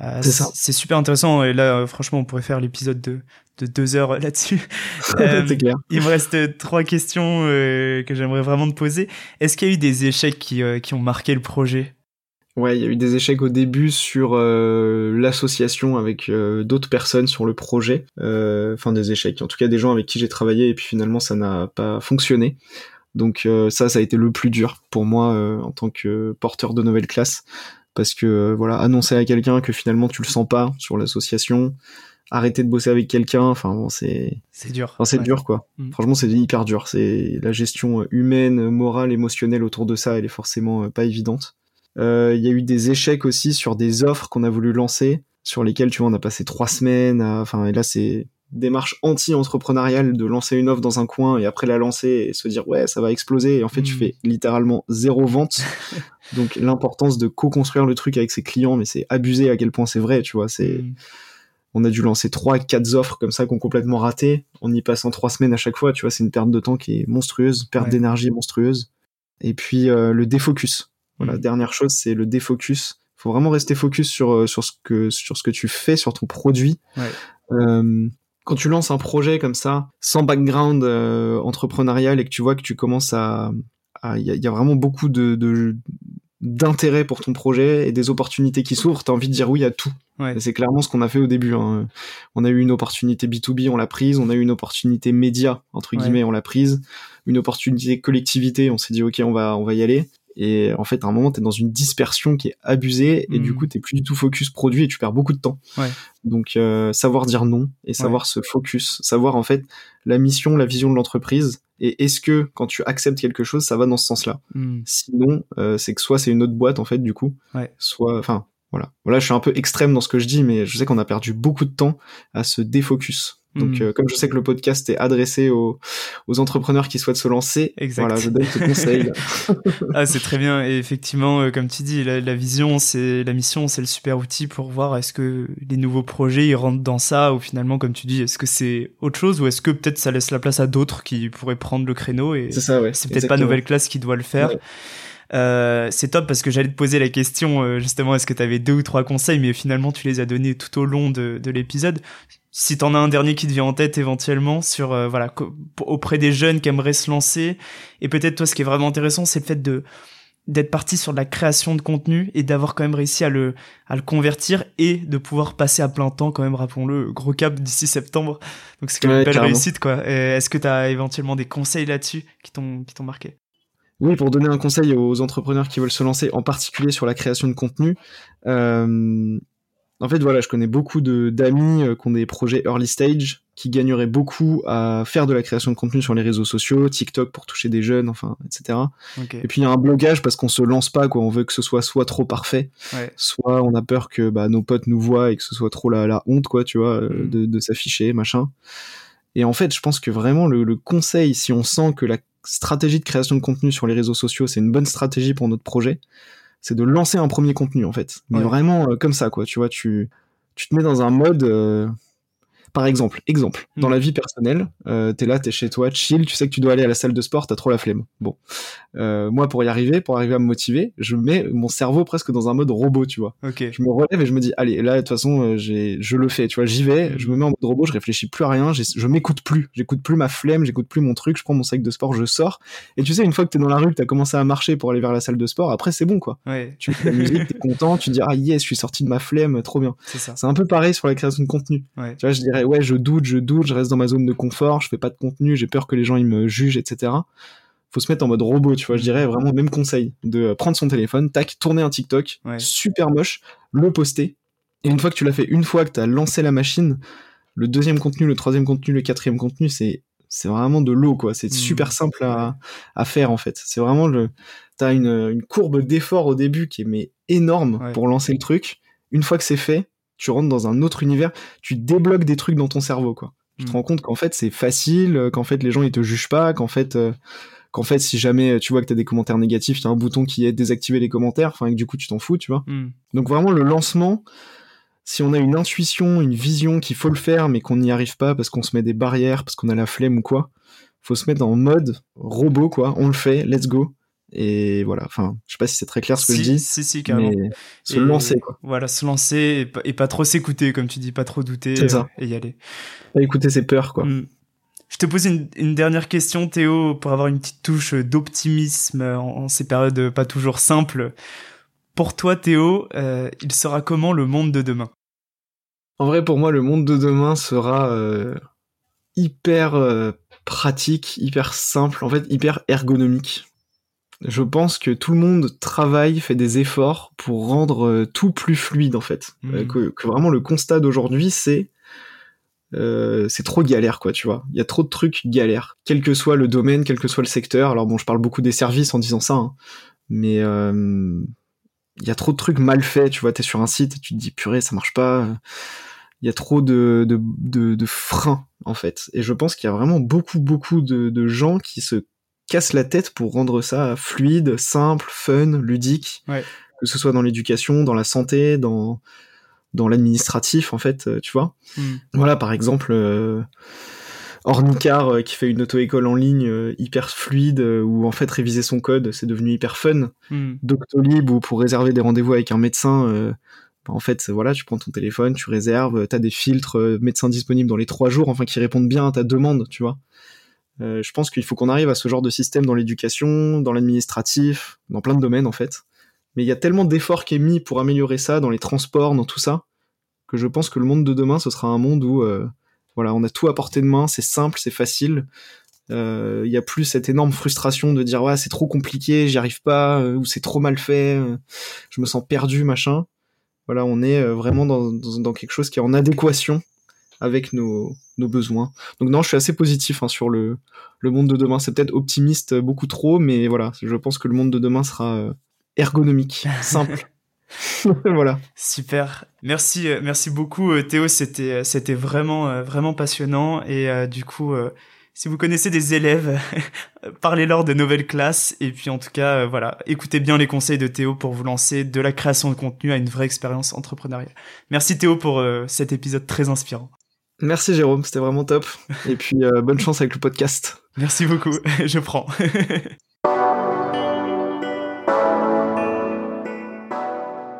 Euh, C'est ça. C'est super intéressant, et là, euh, franchement, on pourrait faire l'épisode de, de deux heures là-dessus. Euh, clair Il me reste trois questions euh, que j'aimerais vraiment te poser. Est-ce qu'il y a eu des échecs qui, qui ont marqué le projet? Ouais il y a eu des échecs au début sur euh, l'association avec euh, d'autres personnes sur le projet Euh, enfin des échecs en tout cas des gens avec qui j'ai travaillé et puis finalement ça n'a pas fonctionné Donc euh, ça, ça a été le plus dur pour moi euh, en tant que porteur de nouvelle classe, parce que euh, voilà, annoncer à quelqu'un que finalement tu le sens pas sur l'association, arrêter de bosser avec quelqu'un, enfin bon, c'est, C'est dur. enfin, c'est Ouais. dur quoi. Mm. Franchement, c'est hyper dur. C'est la gestion humaine, morale, émotionnelle autour de ça, elle est forcément pas évidente. Euh, Il y a eu des échecs aussi sur des offres qu'on a voulu lancer, sur lesquelles tu vois, on a passé trois semaines. à- Enfin, et là, c'est démarche anti-entrepreneuriale de lancer une offre dans un coin et après la lancer et se dire ouais ça va exploser et en fait tu Mm. fais littéralement zéro vente donc l'importance de co-construire le truc avec ses clients mais c'est abusé à quel point c'est vrai tu vois c'est Hmm. on a dû lancer trois quatre offres comme ça qui ont complètement raté en y passant trois semaines à chaque fois tu vois c'est une perte de temps qui est monstrueuse perte Ouais. d'énergie monstrueuse et puis euh, le défocus voilà Mm. dernière chose c'est le défocus faut vraiment rester focus sur euh, sur ce que sur ce que tu fais sur ton produit Ouais. Euh, quand tu lances un projet comme ça, sans background entrepreneurial et que tu vois que tu commences à, il y, a vraiment beaucoup de, d'intérêt pour ton projet et des opportunités qui s'ouvrent, t'as envie de dire oui à tout. C'est clairement ce qu'on a fait au début. Hein. On a eu une opportunité B2B, on l'a prise. On a eu une opportunité média, entre guillemets, on l'a prise. Une opportunité collectivité, on s'est dit ok, on va, on va y aller. Et en fait, à un moment, tu es dans une dispersion qui est abusée et du hmm. coup, tu plus du tout focus produit et tu perds beaucoup de temps. Donc, euh, savoir dire non et savoir se focus, savoir en fait la mission, la vision de l'entreprise et est-ce que quand tu acceptes quelque chose, ça va dans ce sens-là. Hmm. Sinon, euh, c'est que soit c'est une autre boîte en fait, du coup, soit, enfin, voilà. Voilà, je suis un peu extrême dans ce que je dis, mais je sais qu'on a perdu beaucoup de temps à se défocus. Donc, hmm. euh, comme je sais que le podcast est adressé aux, aux entrepreneurs qui souhaitent se lancer, voilà, je donne ce conseil. ah, c'est très bien. Et effectivement, euh, comme tu dis, la, la vision, c'est la mission, c'est le super outil pour voir est-ce que les nouveaux projets ils rentrent dans ça ou finalement, comme tu dis, est-ce que c'est autre chose ou est-ce que peut-être ça laisse la place à d'autres qui pourraient prendre le créneau et c'est ça, ouais. C'est peut-être pas nouvelle classe qui doit le faire. Euh, c'est top parce que j'allais te poser la question euh, justement est-ce que tu avais deux ou trois conseils mais finalement tu les as donnés tout au long de, de l'épisode si t'en as un dernier qui te vient en tête éventuellement sur euh, voilà auprès des jeunes qui aimeraient se lancer. Et peut-être toi ce qui est vraiment intéressant c'est le fait de d'être parti sur de la création de contenu et d'avoir quand même réussi à le à le convertir et de pouvoir passer à plein temps quand même rappelons-le gros cap d'ici septembre. Donc c'est quand même une belle réussite quoi. Est-ce que tu as éventuellement des conseils là-dessus qui t'ont qui t'ont marqué? Oui, pour donner un conseil aux entrepreneurs qui veulent se lancer, en particulier sur la création de contenu, euh, en fait, voilà, je connais beaucoup d'amis euh, qui ont des projets early stage, qui gagneraient beaucoup à faire de la création de contenu sur les réseaux sociaux, TikTok pour toucher des jeunes, enfin, etc. Et puis il y a un blogage parce qu'on se lance pas, quoi. On veut que ce soit soit trop parfait, soit on a peur que bah, nos potes nous voient et que ce soit trop la, la honte, quoi, tu vois, euh, mm. de, de s'afficher, machin. Et en fait, je pense que vraiment le, le, conseil, si on sent que la stratégie de création de contenu sur les réseaux sociaux, c'est une bonne stratégie pour notre projet, c'est de lancer un premier contenu en fait. Mais vraiment euh, comme ça quoi, tu vois, tu tu te mets dans un mode euh, par exemple, exemple, dans mm. la vie personnelle, euh, t'es là, t'es chez toi, chill, tu sais que tu dois aller à la salle de sport, t'as trop la flemme. Bon, euh, moi pour y arriver, pour arriver à me motiver, je mets mon cerveau presque dans un mode robot, tu vois. Je me relève et je me dis, allez, là de toute façon, euh, je le fais, tu vois, j'y vais, mm. je me mets en mode robot, je réfléchis plus à rien, je m'écoute plus, j'écoute plus ma flemme, j'écoute plus mon truc, je prends mon sac de sport, je sors. Et tu sais, une fois que t'es dans la rue, que t'as commencé à marcher pour aller vers la salle de sport, après c'est bon quoi. Tu fais la musique, t'es content, tu dis ah yes, je suis sorti de ma flemme, trop bien. C'est un peu pareil sur la création de contenu. Tu vois, je dirais ouais, je doute, je doute, je reste dans ma zone de confort, je fais pas de contenu, j'ai peur que les gens ils me jugent, etc. Faut se mettre en mode robot, tu vois. Je dirais vraiment même conseil de prendre son téléphone, tac, tourner un TikTok, super moche, le poster. Et une fois que tu l'as fait, une fois que tu as lancé la machine, le deuxième contenu, le troisième contenu, le quatrième contenu, c'est c'est vraiment de l'eau quoi. C'est mmh. super simple à, à faire en fait. C'est vraiment le t'as une, une courbe d'effort au début qui est mais énorme pour lancer le truc. Une fois que c'est fait, tu rentres dans un autre univers, tu débloques des trucs dans ton cerveau, quoi. Tu te mm. rends compte qu'en fait c'est facile, euh, qu'en fait les gens ils te jugent pas, qu'en fait euh, qu'en fait si jamais tu vois que t'as des commentaires négatifs, t'as un bouton qui est désactiver les commentaires, enfin que du coup tu t'en fous, tu vois. Mm. Donc vraiment le lancement, si on a une intuition, une vision qu'il faut le faire mais qu'on n'y arrive pas parce qu'on se met des barrières, parce qu'on a la flemme ou quoi, faut se mettre en mode robot quoi, on le fait, let's go. Et voilà, enfin, je sais pas si c'est très clair ce que je dis. Si, si, carrément. Mais se lancer, quoi. Voilà, se lancer et pas, trop s'écouter, comme tu dis, pas trop douter ça. Euh, et y aller. Pas écouter ses peurs, quoi. Mm. Je te pose une, dernière question, Théo, pour avoir une petite touche d'optimisme en, ces périodes pas toujours simples. Pour toi, Théo, euh, il sera comment le monde de demain? En vrai, pour moi, le monde de demain sera euh, hyper pratique, hyper simple, en fait, hyper ergonomique je pense que tout le monde travaille, fait des efforts pour rendre euh, tout plus fluide en fait. Hmm. Euh, que, vraiment le constat d'aujourd'hui c'est euh, c'est trop galère quoi, tu vois. Il y a trop de trucs galères, quel que soit le domaine, quel que soit le secteur. Alors bon, je parle beaucoup des services en disant ça, hein. mais il y a trop de trucs mal faits, tu vois. T'es sur un site et tu te dis purée, ça marche pas. Il y a trop de, de, de, freins en fait. Et je pense qu'il y a vraiment beaucoup beaucoup de, de gens qui se casse la tête pour rendre ça fluide, simple, fun, ludique, que ce soit dans l'éducation, dans la santé, dans dans l'administratif en fait, euh, tu vois. Hmm. Voilà par exemple euh, Ornicar euh, qui fait une auto-école en ligne hyper fluide où en fait réviser son code c'est devenu hyper fun. Hmm. Doctolib où pour réserver des rendez-vous avec un médecin En fait, voilà, tu prends ton téléphone, tu réserves, t'as des filtres euh, médecins disponibles dans les trois jours, enfin qui répondent bien à ta demande, tu vois. Euh, je pense qu'il faut qu'on arrive à ce genre de système dans l'éducation, dans l'administratif, dans plein de domaines en fait. Mais il y a tellement d'efforts qui est mis pour améliorer ça dans les transports, dans tout ça, que je pense que le monde de demain, ce sera un monde où euh, voilà, on a tout à portée de main, c'est simple, c'est facile. Euh, Il y a plus cette énorme frustration de dire ouais c'est trop compliqué, j'y arrive pas, ou c'est trop mal fait, je me sens perdu, machin. Voilà, on est vraiment dans, dans, dans quelque chose qui est en adéquation avec nos, nos besoins. Donc non, je suis assez positif hein, sur le, le monde de demain. C'est peut-être optimiste beaucoup trop, mais voilà, je pense que le monde de demain sera euh, ergonomique, simple. voilà. Super. Merci, euh, merci beaucoup euh, Théo. C'était, c'était vraiment, vraiment passionnant et du coup, si vous connaissez des élèves, parlez-leur de nouvelles classes. Et puis en tout cas, voilà, écoutez bien les conseils de Théo pour vous lancer de la création de contenu à une vraie expérience entrepreneuriale. Merci Théo pour cet épisode très inspirant. Merci Jérôme, c'était vraiment top. Et puis euh, bonne chance avec le podcast. Merci beaucoup, je prends.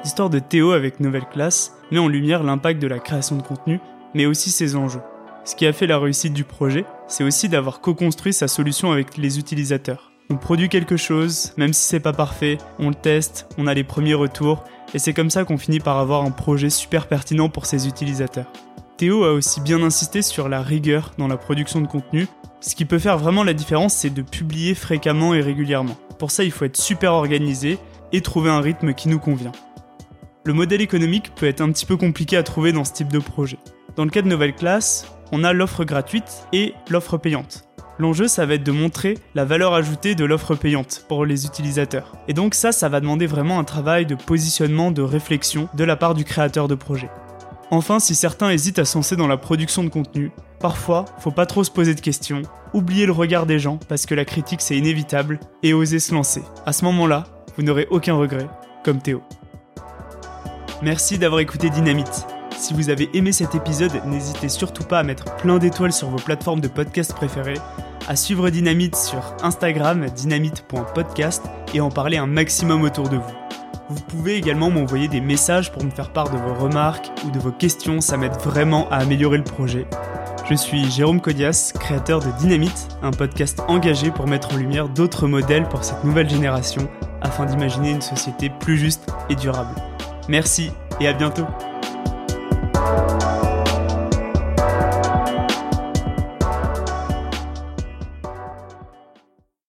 L'histoire de Théo avec Nouvelle Classe met en lumière l'impact de la création de contenu, mais aussi ses enjeux. Ce qui a fait la réussite du projet, c'est aussi d'avoir co-construit sa solution avec les utilisateurs. On produit quelque chose, même si c'est pas parfait, on le teste, on a les premiers retours, et c'est comme ça qu'on finit par avoir un projet super pertinent pour ses utilisateurs. Théo a aussi bien insisté sur la rigueur dans la production de contenu. Ce qui peut faire vraiment la différence, c'est de publier fréquemment et régulièrement. Pour ça, il faut être super organisé et trouver un rythme qui nous convient. Le modèle économique peut être un petit peu compliqué à trouver dans ce type de projet. Dans le cas de Nouvelle Classe, on a l'offre gratuite et l'offre payante. L'enjeu, ça va être de montrer la valeur ajoutée de l'offre payante pour les utilisateurs. Et donc ça, ça va demander vraiment un travail de positionnement, de réflexion de la part du créateur de projet. Enfin, si certains hésitent à se dans la production de contenu, parfois, faut pas trop se poser de questions, oublier le regard des gens parce que la critique c'est inévitable et oser se lancer. À ce moment-là, vous n'aurez aucun regret, comme Théo. Merci d'avoir écouté Dynamite. Si vous avez aimé cet épisode, n'hésitez surtout pas à mettre plein d'étoiles sur vos plateformes de podcast préférées, à suivre Dynamite sur Instagram dynamite.podcast et en parler un maximum autour de vous. Vous pouvez également m'envoyer des messages pour me faire part de vos remarques ou de vos questions, ça m'aide vraiment à améliorer le projet. Je suis Jérôme Codias, créateur de Dynamite, un podcast engagé pour mettre en lumière d'autres modèles pour cette nouvelle génération afin d'imaginer une société plus juste et durable. Merci et à bientôt